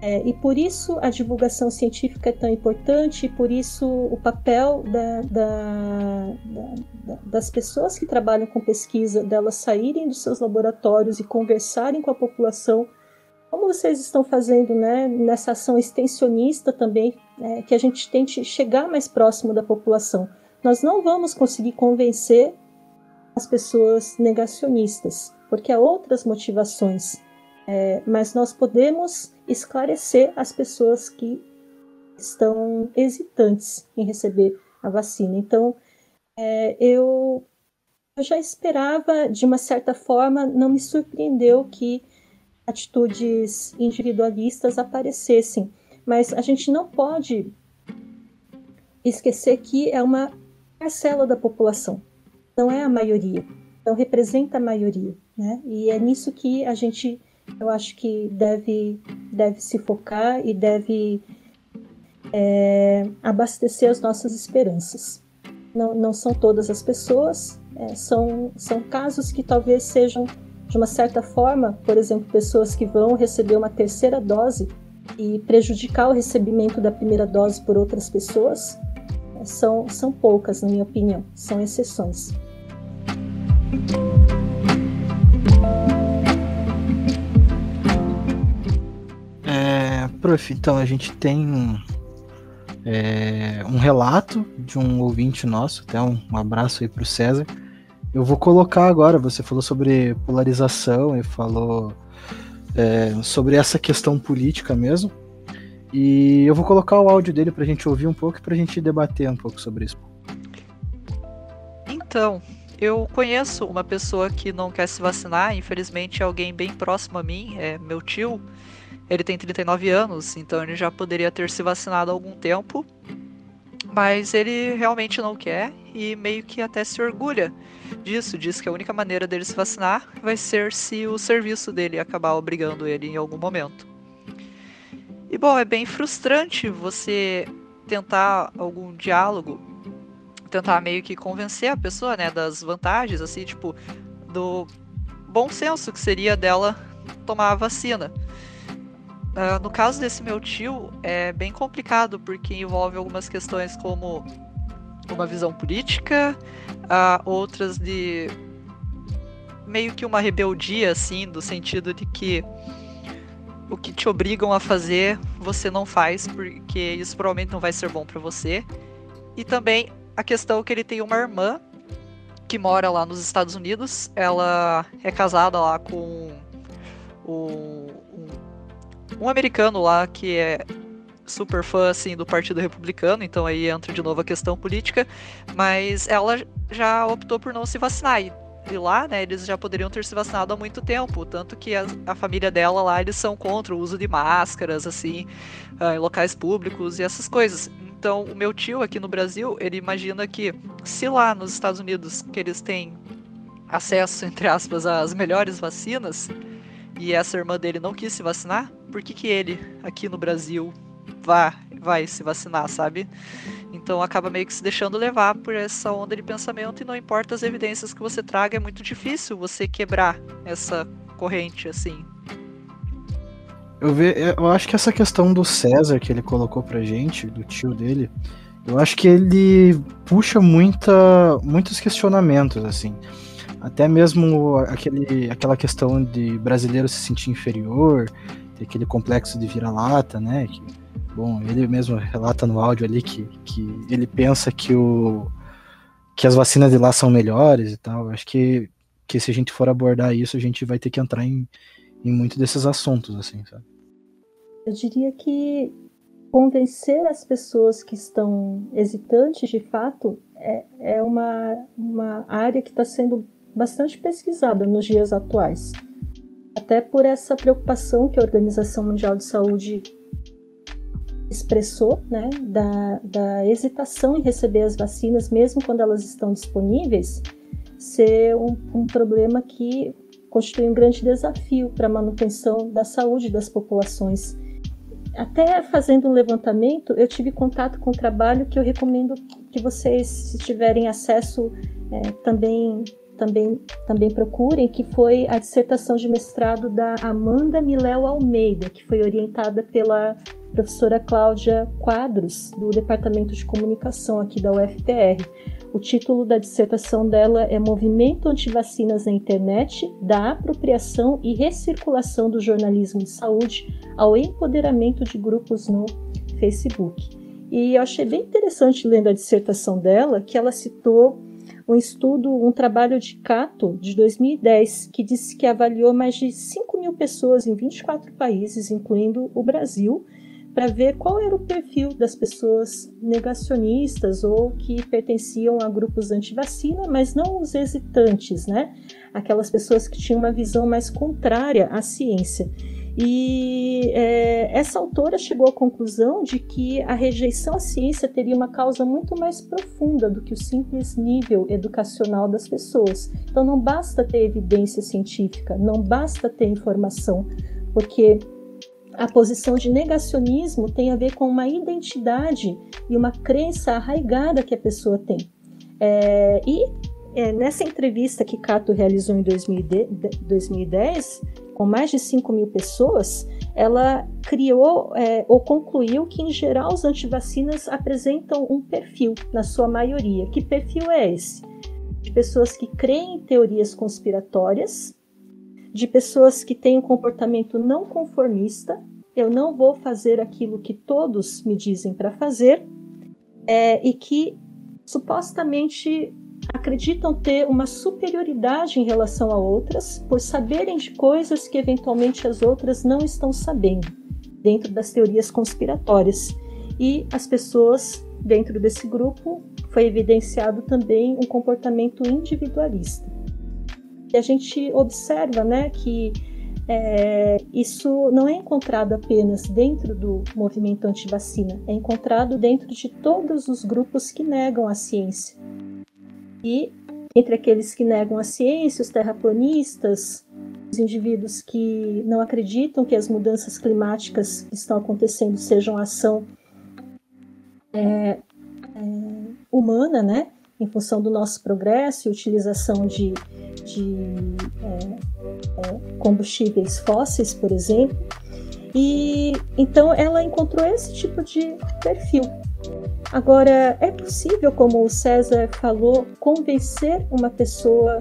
É, e por isso a divulgação científica é tão importante, e por isso o papel da, da, da, das pessoas que trabalham com pesquisa, delas saírem dos seus laboratórios e conversarem com a população, como vocês estão fazendo né, nessa ação extensionista também, é, que a gente tente chegar mais próximo da população. Nós não vamos conseguir convencer as pessoas negacionistas, porque há outras motivações, é, mas nós podemos esclarecer as pessoas que estão hesitantes em receber a vacina. Então, é, eu, eu já esperava, de uma certa forma, não me surpreendeu que atitudes individualistas aparecessem, mas a gente não pode esquecer que é uma parcela da população, não é a maioria. Então representa a maioria, né? E é nisso que a gente, eu acho que deve, deve se focar e deve é, abastecer as nossas esperanças. Não, não são todas as pessoas, é, são, são casos que talvez sejam, de uma certa forma, por exemplo, pessoas que vão receber uma terceira dose e prejudicar o recebimento da primeira dose por outras pessoas, são, são poucas, na minha opinião, são exceções. Prof, então a gente tem é, um relato de um ouvinte nosso, até um, um abraço aí para o César. Eu vou colocar agora, você falou sobre polarização e falou é, sobre essa questão política mesmo. E eu vou colocar o áudio dele pra gente ouvir um pouco e pra gente debater um pouco sobre isso. Então, eu conheço uma pessoa que não quer se vacinar, infelizmente é alguém bem próximo a mim, é meu tio. Ele tem 39 anos, então ele já poderia ter se vacinado há algum tempo. Mas ele realmente não quer e meio que até se orgulha disso. Diz que a única maneira dele se vacinar vai ser se o serviço dele acabar obrigando ele em algum momento. E bom, é bem frustrante você tentar algum diálogo, tentar meio que convencer a pessoa, né, das vantagens, assim, tipo, do bom senso que seria dela tomar a vacina. Uh, no caso desse meu tio, é bem complicado porque envolve algumas questões como uma visão política, uh, outras de meio que uma rebeldia, assim, do sentido de que o que te obrigam a fazer, você não faz, porque isso provavelmente não vai ser bom para você. E também a questão que ele tem uma irmã que mora lá nos Estados Unidos. Ela é casada lá com um, um americano lá que é super fã assim do Partido Republicano, então aí entra de novo a questão política, mas ela já optou por não se vacinar. E lá, né, eles já poderiam ter se vacinado há muito tempo, tanto que a, a família dela lá, eles são contra o uso de máscaras, assim, uh, em locais públicos e essas coisas. Então, o meu tio aqui no Brasil, ele imagina que se lá nos Estados Unidos, que eles têm acesso, entre aspas, às melhores vacinas, e essa irmã dele não quis se vacinar, por que que ele, aqui no Brasil, vá, vai se vacinar, sabe? Então acaba meio que se deixando levar por essa onda de pensamento e não importa as evidências que você traga, é muito difícil você quebrar essa corrente assim. Eu, ve, eu acho que essa questão do César que ele colocou pra gente, do tio dele, eu acho que ele puxa muita, muitos questionamentos, assim. Até mesmo aquele, aquela questão de brasileiro se sentir inferior, aquele complexo de vira-lata, né? Que Bom, ele mesmo relata no áudio ali que, que ele pensa que, o, que as vacinas de lá são melhores e tal. Acho que, que se a gente for abordar isso, a gente vai ter que entrar em, em muito desses assuntos, assim, sabe? Eu diria que convencer as pessoas que estão hesitantes, de fato, é, é uma, uma área que está sendo bastante pesquisada nos dias atuais. Até por essa preocupação que a Organização Mundial de Saúde expressou né, da, da hesitação em receber as vacinas, mesmo quando elas estão disponíveis, ser um, um problema que constitui um grande desafio para a manutenção da saúde das populações. Até fazendo um levantamento, eu tive contato com um trabalho que eu recomendo que vocês, se tiverem acesso, é, também, também, também procurem, que foi a dissertação de mestrado da Amanda Miléo Almeida, que foi orientada pela professora Cláudia Quadros, do Departamento de Comunicação aqui da UFPR. O título da dissertação dela é Movimento Antivacinas na Internet, da apropriação e recirculação do jornalismo de saúde ao empoderamento de grupos no Facebook. E eu achei bem interessante lendo a dissertação dela que ela citou um estudo, um trabalho de Cato de 2010, que disse que avaliou mais de 5 mil pessoas em 24 países, incluindo o Brasil, para ver qual era o perfil das pessoas negacionistas ou que pertenciam a grupos anti-vacina, mas não os hesitantes, né? Aquelas pessoas que tinham uma visão mais contrária à ciência. E é, essa autora chegou à conclusão de que a rejeição à ciência teria uma causa muito mais profunda do que o simples nível educacional das pessoas. Então não basta ter evidência científica, não basta ter informação, porque a posição de negacionismo tem a ver com uma identidade e uma crença arraigada que a pessoa tem. É, e é, nessa entrevista que Cato realizou em 2010, com mais de 5 mil pessoas, ela criou é, ou concluiu que, em geral, os antivacinas apresentam um perfil, na sua maioria. Que perfil é esse? De pessoas que creem em teorias conspiratórias, de pessoas que têm um comportamento não conformista, eu não vou fazer aquilo que todos me dizem para fazer, é, e que supostamente acreditam ter uma superioridade em relação a outras por saberem de coisas que eventualmente as outras não estão sabendo, dentro das teorias conspiratórias. E as pessoas dentro desse grupo foi evidenciado também um comportamento individualista. E a gente observa né, que é, isso não é encontrado apenas dentro do movimento anti-vacina, é encontrado dentro de todos os grupos que negam a ciência. E entre aqueles que negam a ciência, os terraplanistas, os indivíduos que não acreditam que as mudanças climáticas que estão acontecendo sejam ação é, é, humana, né? em função do nosso progresso e utilização de, de é, é, combustíveis fósseis, por exemplo. E então ela encontrou esse tipo de perfil. Agora, é possível, como o César falou, convencer uma pessoa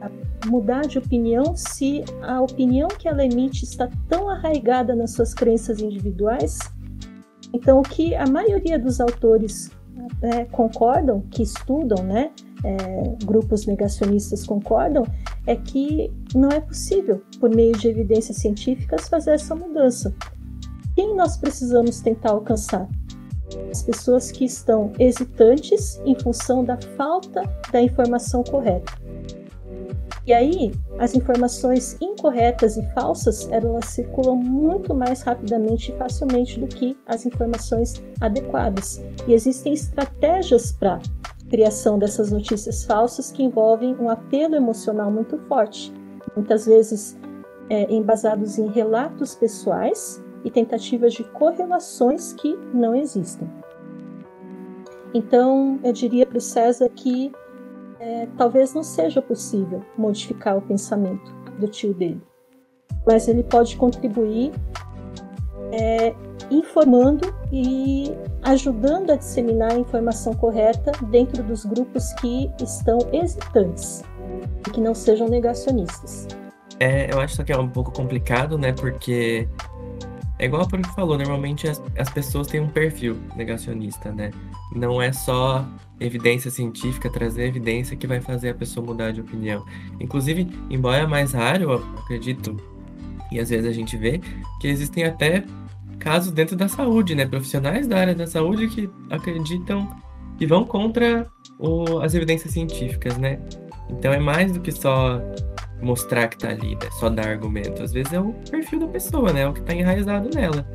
a mudar de opinião se a opinião que ela emite está tão arraigada nas suas crenças individuais? Então, o que a maioria dos autores é, concordam, que estudam, né, é, grupos negacionistas concordam, é que não é possível, por meio de evidências científicas, fazer essa mudança. Quem nós precisamos tentar alcançar? As pessoas que estão hesitantes em função da falta da informação correta. E aí, as informações incorretas e falsas, elas circulam muito mais rapidamente e facilmente do que as informações adequadas. E existem estratégias para criação dessas notícias falsas que envolvem um apelo emocional muito forte, muitas vezes é, embasados em relatos pessoais e tentativas de correlações que não existem. Então, eu diria para o César que é, talvez não seja possível modificar o pensamento do tio dele, mas ele pode contribuir é, informando e ajudando a disseminar a informação correta dentro dos grupos que estão hesitantes e que não sejam negacionistas. É, eu acho que é um pouco complicado, né? Porque é igual a Puri falou, normalmente as, as pessoas têm um perfil negacionista, né? Não é só evidência científica, trazer evidência que vai fazer a pessoa mudar de opinião. Inclusive, embora é mais raro, eu acredito, e às vezes a gente vê, que existem até casos dentro da saúde, né? Profissionais da área da saúde que acreditam e vão contra o, as evidências científicas, né? Então é mais do que só mostrar que tá ali, né? Só dar argumento. Às vezes é o perfil da pessoa, né? É o que tá enraizado nela.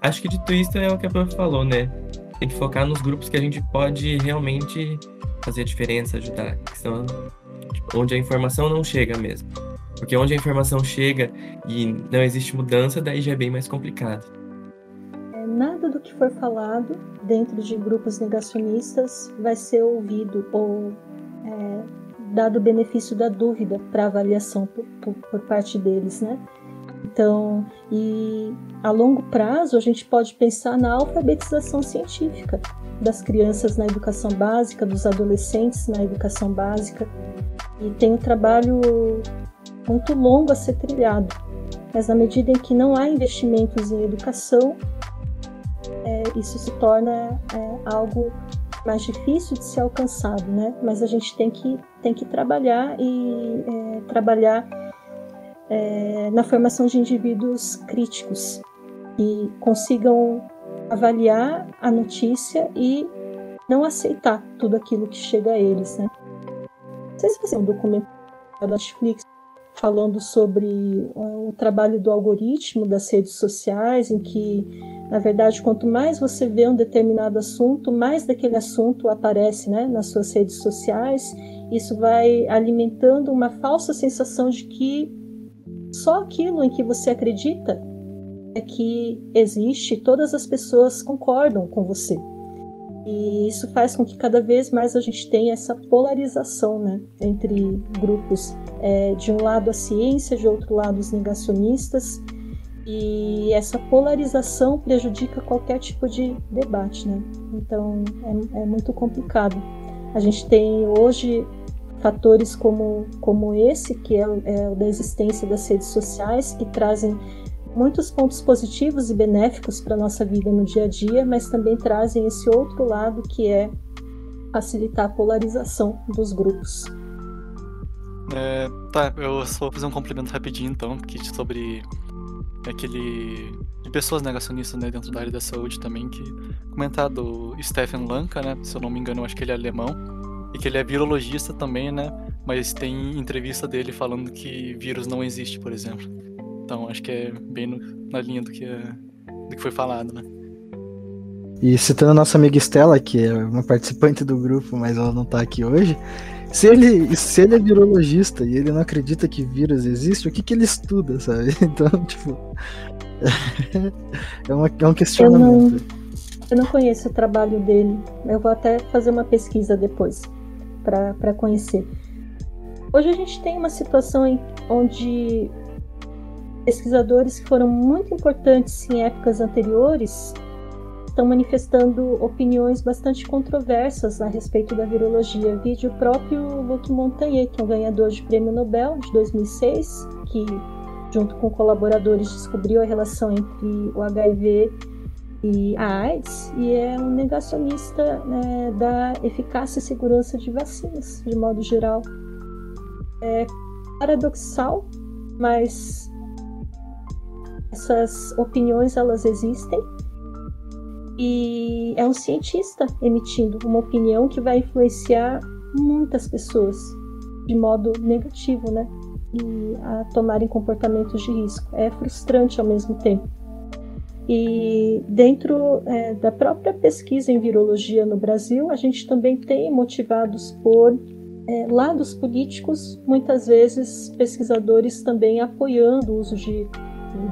Acho que dito isso é o que a prof falou, né? Tem que focar nos grupos que a gente pode realmente fazer a diferença, ajudar. Que são tipo, onde a informação não chega mesmo. Porque onde a informação chega e não existe mudança, daí já é bem mais complicado. É, nada do que for falado dentro de grupos negacionistas vai ser ouvido ou é, dado o benefício da dúvida para avaliação por, por, por, parte deles, né? Então, e a longo prazo a gente pode pensar na alfabetização científica das crianças na educação básica, dos adolescentes na educação básica, e tem um trabalho muito longo a ser trilhado. Mas na medida em que não há investimentos em educação, é, isso se torna é, algo mais difícil de ser alcançado, né? Mas a gente tem que, tem que trabalhar e é, trabalhar é, na formação de indivíduos críticos que consigam avaliar a notícia e não aceitar tudo aquilo que chega a eles, né? Não sei se você é um documentário da Netflix falando sobre o trabalho do algoritmo das redes sociais, em que, na verdade, quanto mais você vê um determinado assunto, mais daquele assunto aparece né, nas suas redes sociais. Isso vai alimentando uma falsa sensação de que só aquilo em que você acredita é que existe, todas as pessoas concordam com você. E isso faz com que cada vez mais a gente tenha essa polarização né, entre grupos. É, de um lado a ciência, de outro lado os negacionistas. E essa polarização prejudica qualquer tipo de debate. Né? Então é, é muito complicado. A gente tem hoje fatores como, como esse, que é, é o da existência das redes sociais, que trazem muitos pontos positivos e benéficos para a nossa vida no dia a dia, mas também trazem esse outro lado que é facilitar a polarização dos grupos. É, tá, eu só vou fazer um complemento rapidinho então, sobre aquele de pessoas negacionistas né, dentro da área da saúde também, que comentado o Stephen Lanka, né, se eu não me engano, acho que ele é alemão, e que ele é virologista também, né, mas tem entrevista dele falando que vírus não existe, por exemplo. Então acho que é bem no, na linha do que, é, do que foi falado, né? E citando a nossa amiga Estela, que é uma participante do grupo, mas ela não tá aqui hoje, se ele, se ele é virologista e ele não acredita que vírus existe, o que, que ele estuda, sabe? Então, tipo. é, uma, é um questionamento. Eu não, eu não conheço o trabalho dele. Eu vou até fazer uma pesquisa depois para conhecer. Hoje a gente tem uma situação em, onde pesquisadores que foram muito importantes em épocas anteriores estão manifestando opiniões bastante controversas a respeito da virologia. Vide o próprio Luc Montagnier, que é um ganhador de prêmio Nobel de 2006, que junto com colaboradores descobriu a relação entre o HIV e a AIDS e é um negacionista né, da eficácia e segurança de vacinas, de modo geral. É paradoxal, mas essas opiniões elas existem e é um cientista emitindo uma opinião que vai influenciar muitas pessoas de modo negativo, né? E a tomarem comportamentos de risco. É frustrante ao mesmo tempo. E dentro é, da própria pesquisa em virologia no Brasil, a gente também tem motivados por é, lados políticos, muitas vezes pesquisadores também apoiando o uso de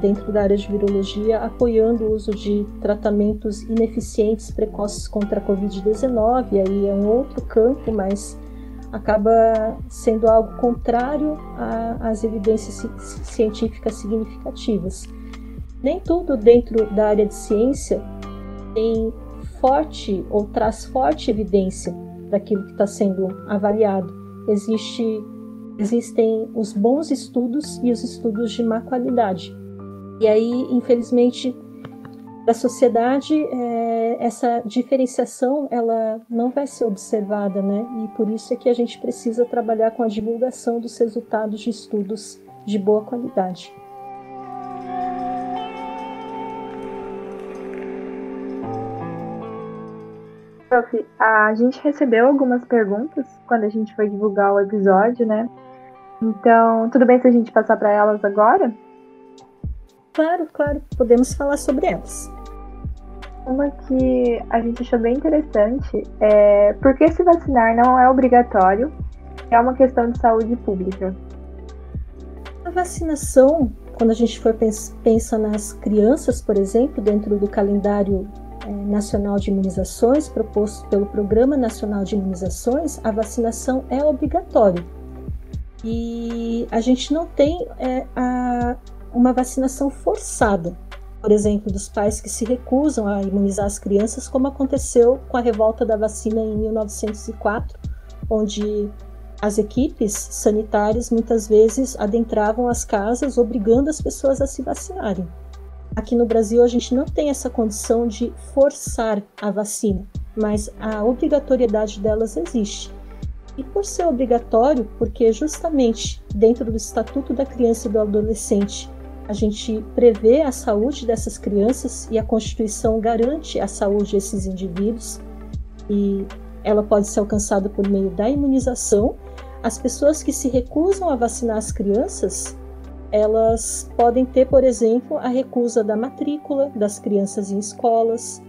dentro da área de virologia, apoiando o uso de tratamentos ineficientes precoces contra a Covid-19, aí é um outro campo, mas acaba sendo algo contrário às evidências científicas significativas. Nem tudo dentro da área de ciência tem forte ou traz forte evidência daquilo que está sendo avaliado. Existe, existem os bons estudos e os estudos de má qualidade. E aí, infelizmente, da sociedade, é, essa diferenciação ela não vai ser observada, né? E por isso é que a gente precisa trabalhar com a divulgação dos resultados de estudos de boa qualidade. Prof, a gente recebeu algumas perguntas quando a gente foi divulgar o episódio, né? Então, tudo bem se a gente passar para elas agora? Claro, claro, podemos falar sobre elas. Uma que a gente achou bem interessante é por que se vacinar não é obrigatório, é uma questão de saúde pública. A vacinação, quando a gente for pensa nas crianças, por exemplo, dentro do calendário nacional de imunizações proposto pelo Programa Nacional de Imunizações, a vacinação é obrigatória. E a gente não tem é, a uma vacinação forçada, por exemplo, dos pais que se recusam a imunizar as crianças, como aconteceu com a revolta da vacina em 1904, onde as equipes sanitárias muitas vezes adentravam as casas obrigando as pessoas a se vacinarem. Aqui no Brasil a gente não tem essa condição de forçar a vacina, mas a obrigatoriedade delas existe. E por ser obrigatório, porque justamente dentro do Estatuto da Criança e do Adolescente a gente prevê a saúde dessas crianças e a Constituição garante a saúde desses indivíduos e ela pode ser alcançada por meio da imunização. As pessoas que se recusam a vacinar as crianças, elas podem ter, por exemplo, a recusa da matrícula das crianças em escolas.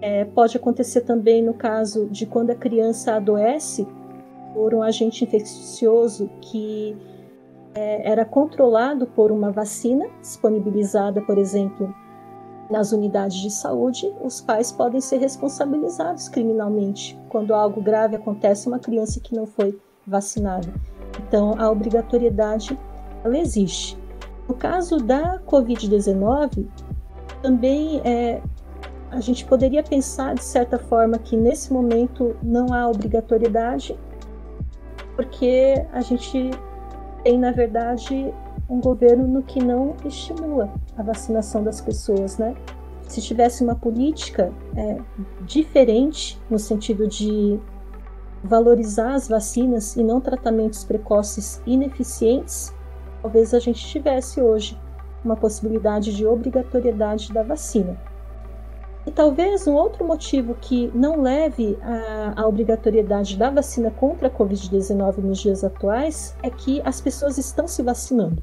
É, pode acontecer também no caso de quando a criança adoece por um agente infeccioso que é, era controlado por uma vacina disponibilizada, por exemplo, nas unidades de saúde, os pais podem ser responsabilizados criminalmente quando algo grave acontece a uma criança que não foi vacinada. Então, a obrigatoriedade ela existe. No caso da Covid-19, também é, a gente poderia pensar de certa forma que nesse momento não há obrigatoriedade, porque a gente tem, na verdade, um governo no que não estimula a vacinação das pessoas, né? Se tivesse uma política é, diferente no sentido de valorizar as vacinas e não tratamentos precoces ineficientes, talvez a gente tivesse hoje uma possibilidade de obrigatoriedade da vacina. E talvez um outro motivo que não leve à, obrigatoriedade da vacina contra a Covid-19 nos dias atuais é que as pessoas estão se vacinando.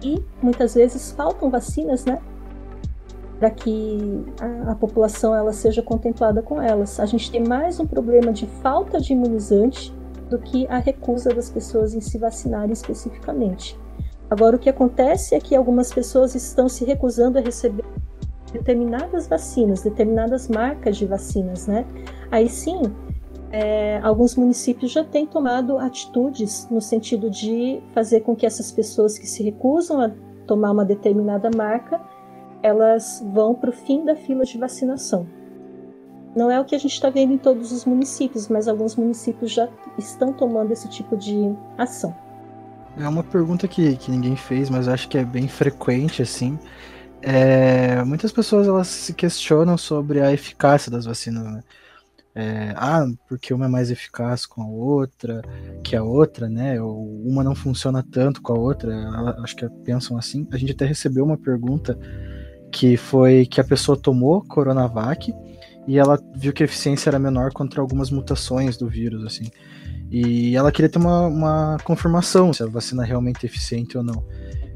E muitas vezes faltam vacinas, né? Para que a, a população ela seja contemplada com elas. A gente tem mais um problema de falta de imunizante do que a recusa das pessoas em se vacinarem especificamente. Agora, o que acontece é que algumas pessoas estão se recusando a receber determinadas vacinas, determinadas marcas de vacinas, né? Aí sim, é, alguns municípios já têm tomado atitudes no sentido de fazer com que essas pessoas que se recusam a tomar uma determinada marca, elas vão para o fim da fila de vacinação. Não é o que a gente está vendo em todos os municípios, mas alguns municípios já estão tomando esse tipo de ação. É uma pergunta que, que ninguém fez, mas acho que é bem frequente, assim, é, muitas pessoas elas se questionam sobre a eficácia das vacinas, né? É, ah, porque uma é mais eficaz com a outra que a outra, né? Ou uma não funciona tanto com a outra. Acho que pensam assim. A gente até recebeu uma pergunta que foi que a pessoa tomou Coronavac e ela viu que a eficiência era menor contra algumas mutações do vírus, assim. E ela queria ter uma, uma confirmação se a vacina é realmente eficiente ou não.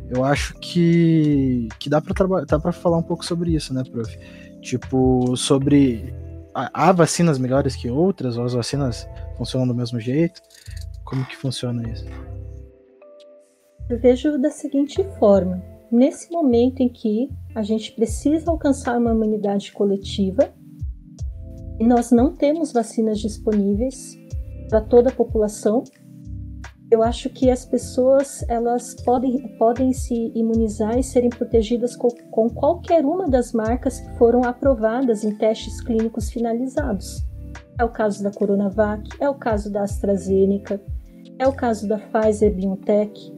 Eu acho que, que dá para falar um pouco sobre isso, né, prof? Tipo, sobre. Há vacinas melhores que outras, ou as vacinas funcionam do mesmo jeito? Como que funciona isso? Eu vejo da seguinte forma: nesse momento em que a gente precisa alcançar uma imunidade coletiva, nós não temos vacinas disponíveis para toda a população, eu acho que as pessoas elas podem, podem se imunizar e serem protegidas com, com qualquer uma das marcas que foram aprovadas em testes clínicos finalizados. É o caso da Coronavac, é o caso da AstraZeneca, é o caso da Pfizer BioNTech,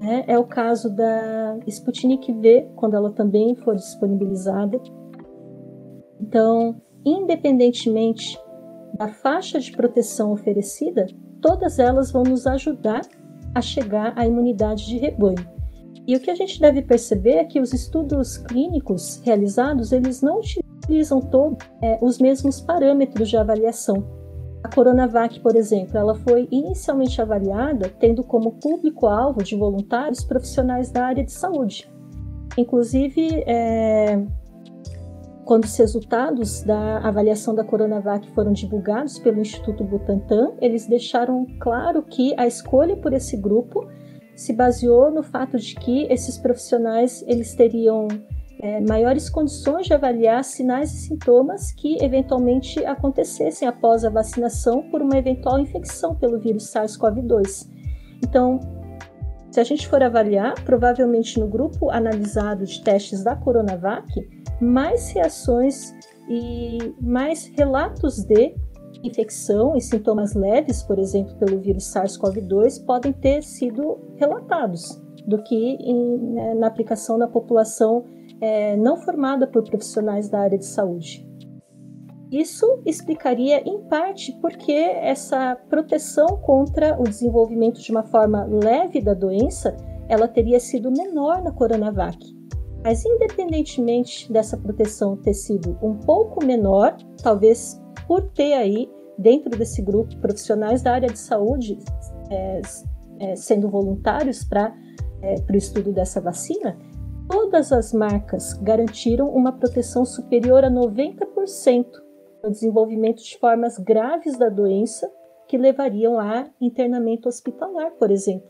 né? é o caso da Sputnik V, quando ela também for disponibilizada. Então, independentemente da faixa de proteção oferecida, todas elas vão nos ajudar a chegar à imunidade de rebanho. E o que a gente deve perceber é que os estudos clínicos realizados, eles não utilizam todos é, os mesmos parâmetros de avaliação. A Coronavac, por exemplo, ela foi inicialmente avaliada tendo como público-alvo de voluntários profissionais da área de saúde. Inclusive, é, quando os resultados da avaliação da Coronavac foram divulgados pelo Instituto Butantan, eles deixaram claro que a escolha por esse grupo se baseou no fato de que esses profissionais eles teriam é, maiores condições de avaliar sinais e sintomas que eventualmente acontecessem após a vacinação por uma eventual infecção pelo vírus SARS-CoV-2. Então, se a gente for avaliar, provavelmente no grupo analisado de testes da Coronavac, mais reações e mais relatos de infecção e sintomas leves, por exemplo, pelo vírus SARS-CoV-2, podem ter sido relatados do que em, né, na aplicação na população é, não formada por profissionais da área de saúde. Isso explicaria, em parte, porque essa proteção contra o desenvolvimento de uma forma leve da doença ela teria sido menor na Coronavac. Mas independentemente dessa proteção ter sido um pouco menor, talvez por ter aí dentro desse grupo profissionais da área de saúde é, é, sendo voluntários para é, o estudo dessa vacina, todas as marcas garantiram uma proteção superior a 90% no desenvolvimento de formas graves da doença que levariam a internamento hospitalar, por exemplo.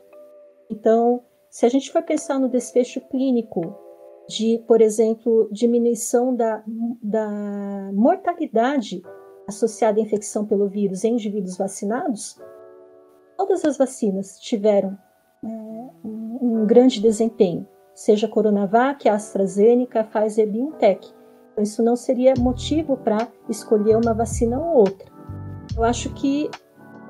Então, se a gente for pensar no desfecho clínico de, por exemplo, diminuição da, da mortalidade associada à infecção pelo vírus em indivíduos vacinados, todas as vacinas tiveram é, um grande desempenho, seja Coronavac, AstraZeneca, Pfizer BioNTech. Então, isso não seria motivo para escolher uma vacina ou outra. Eu acho que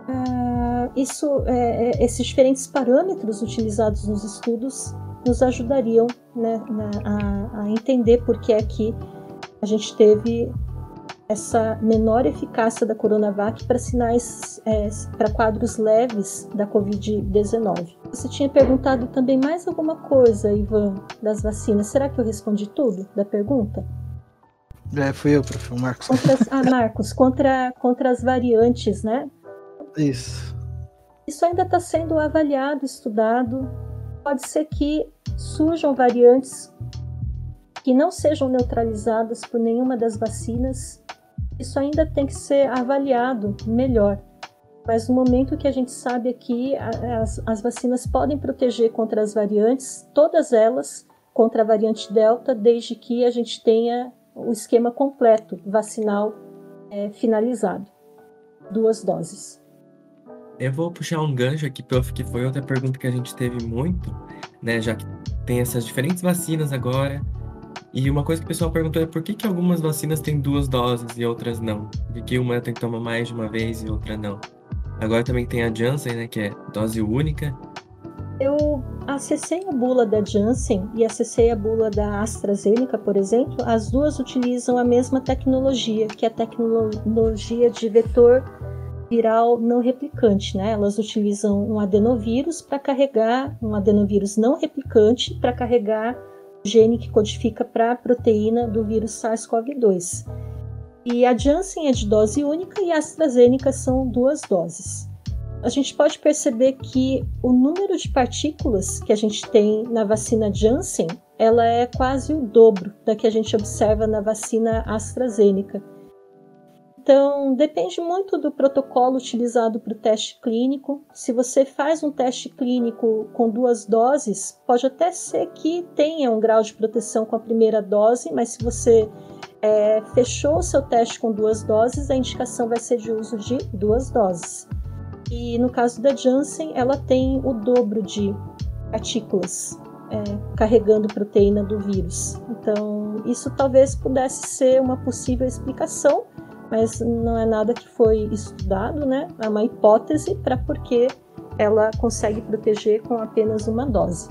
uh, isso, é, é, esses diferentes parâmetros utilizados nos estudos nos ajudariam né, na, a, a, entender por que é que a gente teve essa menor eficácia da Coronavac para sinais, é, para quadros leves da Covid-19. Você tinha perguntado também mais alguma coisa, Ivan, das vacinas. Será que eu respondi tudo da pergunta? É, fui eu, professor Marcos. As, ah, Marcos, contra, contra as variantes, né? Isso. Isso ainda está sendo avaliado, estudado. Pode ser que surjam variantes que não sejam neutralizadas por nenhuma das vacinas. Isso ainda tem que ser avaliado melhor. Mas no momento que a gente sabe aqui, as, as vacinas podem proteger contra as variantes, todas elas contra a variante Delta, desde que a gente tenha o esquema completo vacinal é, finalizado. Duas doses. Eu vou puxar um gancho aqui, Prof, que foi outra pergunta que a gente teve muito, né? Já que tem essas diferentes vacinas agora. E uma coisa que o pessoal perguntou é por que, que algumas vacinas têm duas doses e outras não? Por que uma tem que tomar mais de uma vez e outra não? Agora também tem a Janssen, né? Que é dose única. Eu acessei a bula da Janssen e acessei a bula da AstraZeneca, por exemplo. As duas utilizam a mesma tecnologia, que é a tecnologia de vetor viral não replicante, né? Elas utilizam um adenovírus para carregar um adenovírus não replicante para carregar o gene que codifica para a proteína do vírus SARS-CoV-2. E a Janssen é de dose única e a AstraZeneca são duas doses. A gente pode perceber que o número de partículas que a gente tem na vacina Janssen, ela é quase o dobro da que a gente observa na vacina AstraZeneca. Então, depende muito do protocolo utilizado para o teste clínico. Se você faz um teste clínico com duas doses, pode até ser que tenha um grau de proteção com a primeira dose, mas se você é, fechou o seu teste com duas doses, a indicação vai ser de uso de duas doses. E no caso da Janssen, ela tem o dobro de partículas é, carregando proteína do vírus. Então, isso talvez pudesse ser uma possível explicação mas não é nada que foi estudado, né? É uma hipótese para porque ela consegue proteger com apenas uma dose.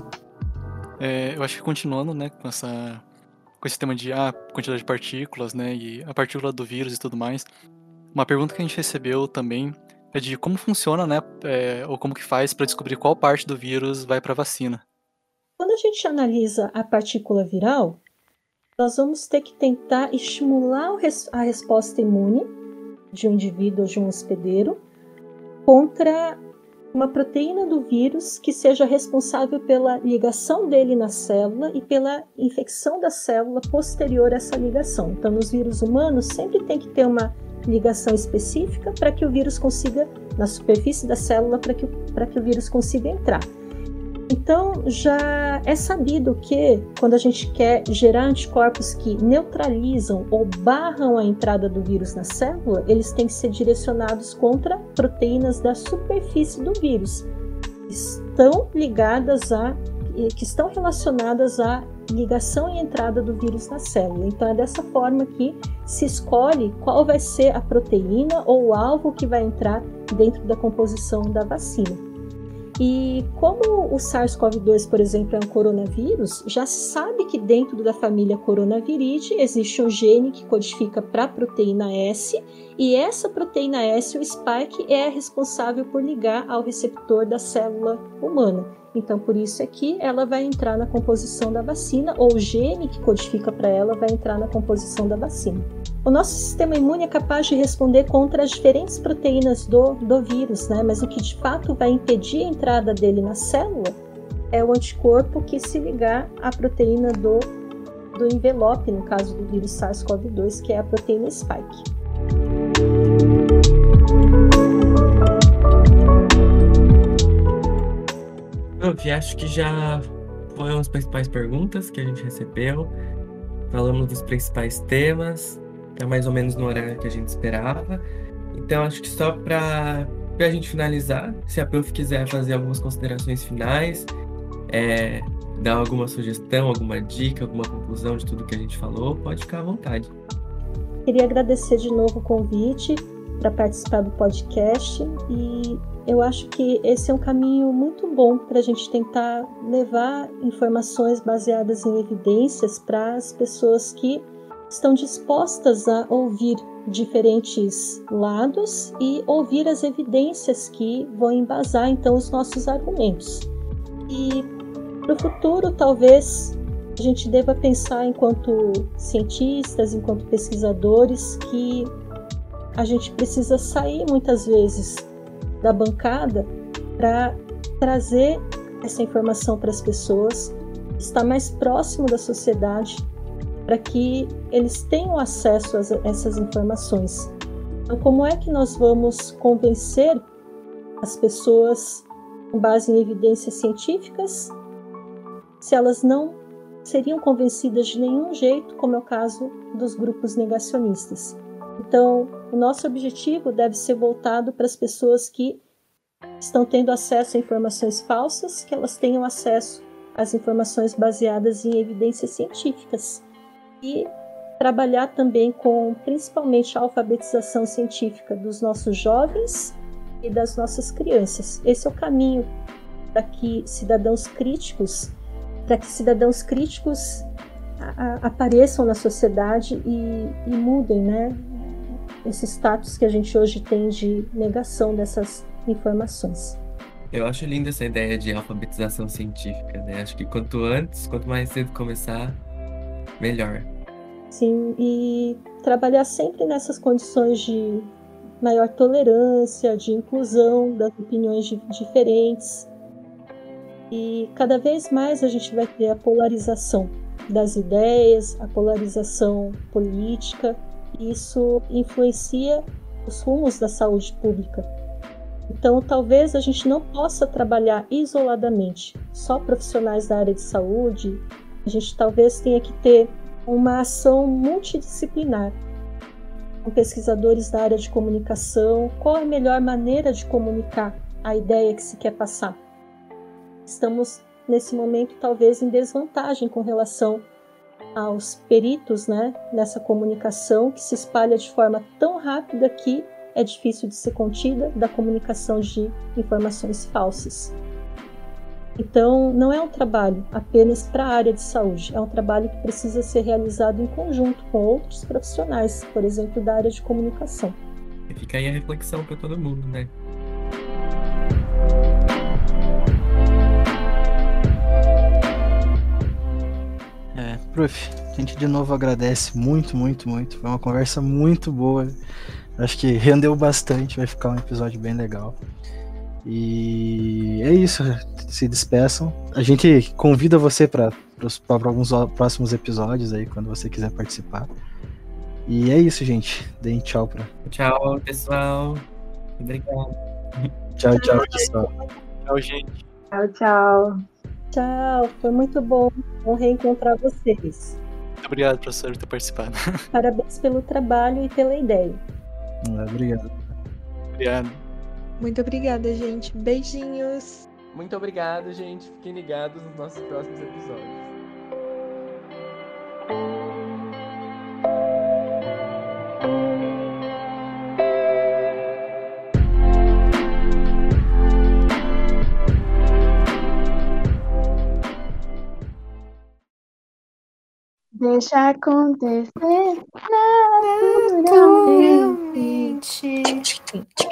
É, eu acho que continuando, né, com essa com esse tema de ah, quantidade de partículas, né, e a partícula do vírus e tudo mais. Uma pergunta que a gente recebeu também é de como funciona, né, é, ou como que faz para descobrir qual parte do vírus vai para a vacina. Quando a gente analisa a partícula viral, nós vamos ter que tentar estimular a resposta imune de um indivíduo ou de um hospedeiro contra uma proteína do vírus que seja responsável pela ligação dele na célula e pela infecção da célula posterior a essa ligação. Então, nos vírus humanos, sempre tem que ter uma ligação específica para que o vírus consiga, na superfície da célula, para que, que o vírus consiga entrar. Então, já é sabido que quando a gente quer gerar anticorpos que neutralizam ou barram a entrada do vírus na célula, eles têm que ser direcionados contra proteínas da superfície do vírus, que estão ligadas a que estão relacionadas à ligação e entrada do vírus na célula. Então é dessa forma que se escolhe qual vai ser a proteína ou o alvo que vai entrar dentro da composição da vacina. E como o SARS-CoV-2, por exemplo, é um coronavírus, já se sabe que dentro da família coronaviridae existe um gene que codifica para a proteína S, e essa proteína S, o spike, é responsável por ligar ao receptor da célula humana. Então, por isso é que ela vai entrar na composição da vacina, ou o gene que codifica para ela vai entrar na composição da vacina. O nosso sistema imune é capaz de responder contra as diferentes proteínas do, do vírus, né? mas o que de fato vai impedir a entrada dele na célula é o anticorpo que se ligar à proteína do, do envelope, no caso do vírus SARS-CoV-2, que é a proteína spike. Eu acho que já foram as principais perguntas que a gente recebeu. Falamos dos principais temas é mais ou menos no horário que a gente esperava. Então, acho que só para a gente finalizar, se a Prof quiser fazer algumas considerações finais, é, dar alguma sugestão, alguma dica, alguma conclusão de tudo que a gente falou, pode ficar à vontade. Queria agradecer de novo o convite para participar do podcast e eu acho que esse é um caminho muito bom para a gente tentar levar informações baseadas em evidências para as pessoas que estão dispostas a ouvir diferentes lados e ouvir as evidências que vão embasar então os nossos argumentos. E para o futuro, talvez a gente deva pensar enquanto cientistas, enquanto pesquisadores, que a gente precisa sair muitas vezes da bancada para trazer essa informação para as pessoas, estar mais próximo da sociedade para que eles tenham acesso a essas informações. Então, como é que nós vamos convencer as pessoas com base em evidências científicas se elas não seriam convencidas de nenhum jeito, como é o caso dos grupos negacionistas? Então, o nosso objetivo deve ser voltado para as pessoas que estão tendo acesso a informações falsas, que elas tenham acesso às informações baseadas em evidências científicas e trabalhar também com principalmente a alfabetização científica dos nossos jovens e das nossas crianças. Esse é o caminho para que cidadãos críticos, para que cidadãos críticos apareçam na sociedade e, e mudem, né? Esse status que a gente hoje tem de negação dessas informações. Eu acho linda essa ideia de alfabetização científica, né? Acho que quanto antes, quanto mais cedo começar, melhor. Sim, e trabalhar sempre nessas condições de maior tolerância, de inclusão das opiniões diferentes. E cada vez mais a gente vai ter a polarização das ideias, a polarização política. Isso influencia os rumos da saúde pública. Então, talvez a gente não possa trabalhar isoladamente, só profissionais da área de saúde. A gente talvez tenha que ter uma ação multidisciplinar, com pesquisadores da área de comunicação, qual é a melhor maneira de comunicar a ideia que se quer passar. Estamos nesse momento talvez em desvantagem com relação aos peritos, né, nessa comunicação que se espalha de forma tão rápida que é difícil de ser contida da comunicação de informações falsas. Então, não é um trabalho apenas para a área de saúde, é um trabalho que precisa ser realizado em conjunto com outros profissionais, por exemplo, da área de comunicação. Fica aí a reflexão para todo mundo, né? Prof, a gente de novo agradece muito, muito, muito. Foi uma conversa muito boa. Acho que rendeu bastante, vai ficar um episódio bem legal. E é isso, se despeçam. A gente convida você para alguns próximos episódios aí, quando você quiser participar. E é isso, gente. Deem tchau pra. Tchau, pessoal. Obrigado. Tchau, tchau, pessoal. Tchau, gente. Tchau, tchau. Tchau, foi muito bom. Bom reencontrar vocês. Muito obrigado, professor, por ter participado. Parabéns pelo trabalho e pela ideia. Obrigado. Obrigado. Muito obrigada, gente. Beijinhos. Muito obrigado, gente. Fiquem ligados nos nossos próximos episódios. Deixa acontecer naturalmente.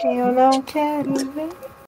Eu não quero ver.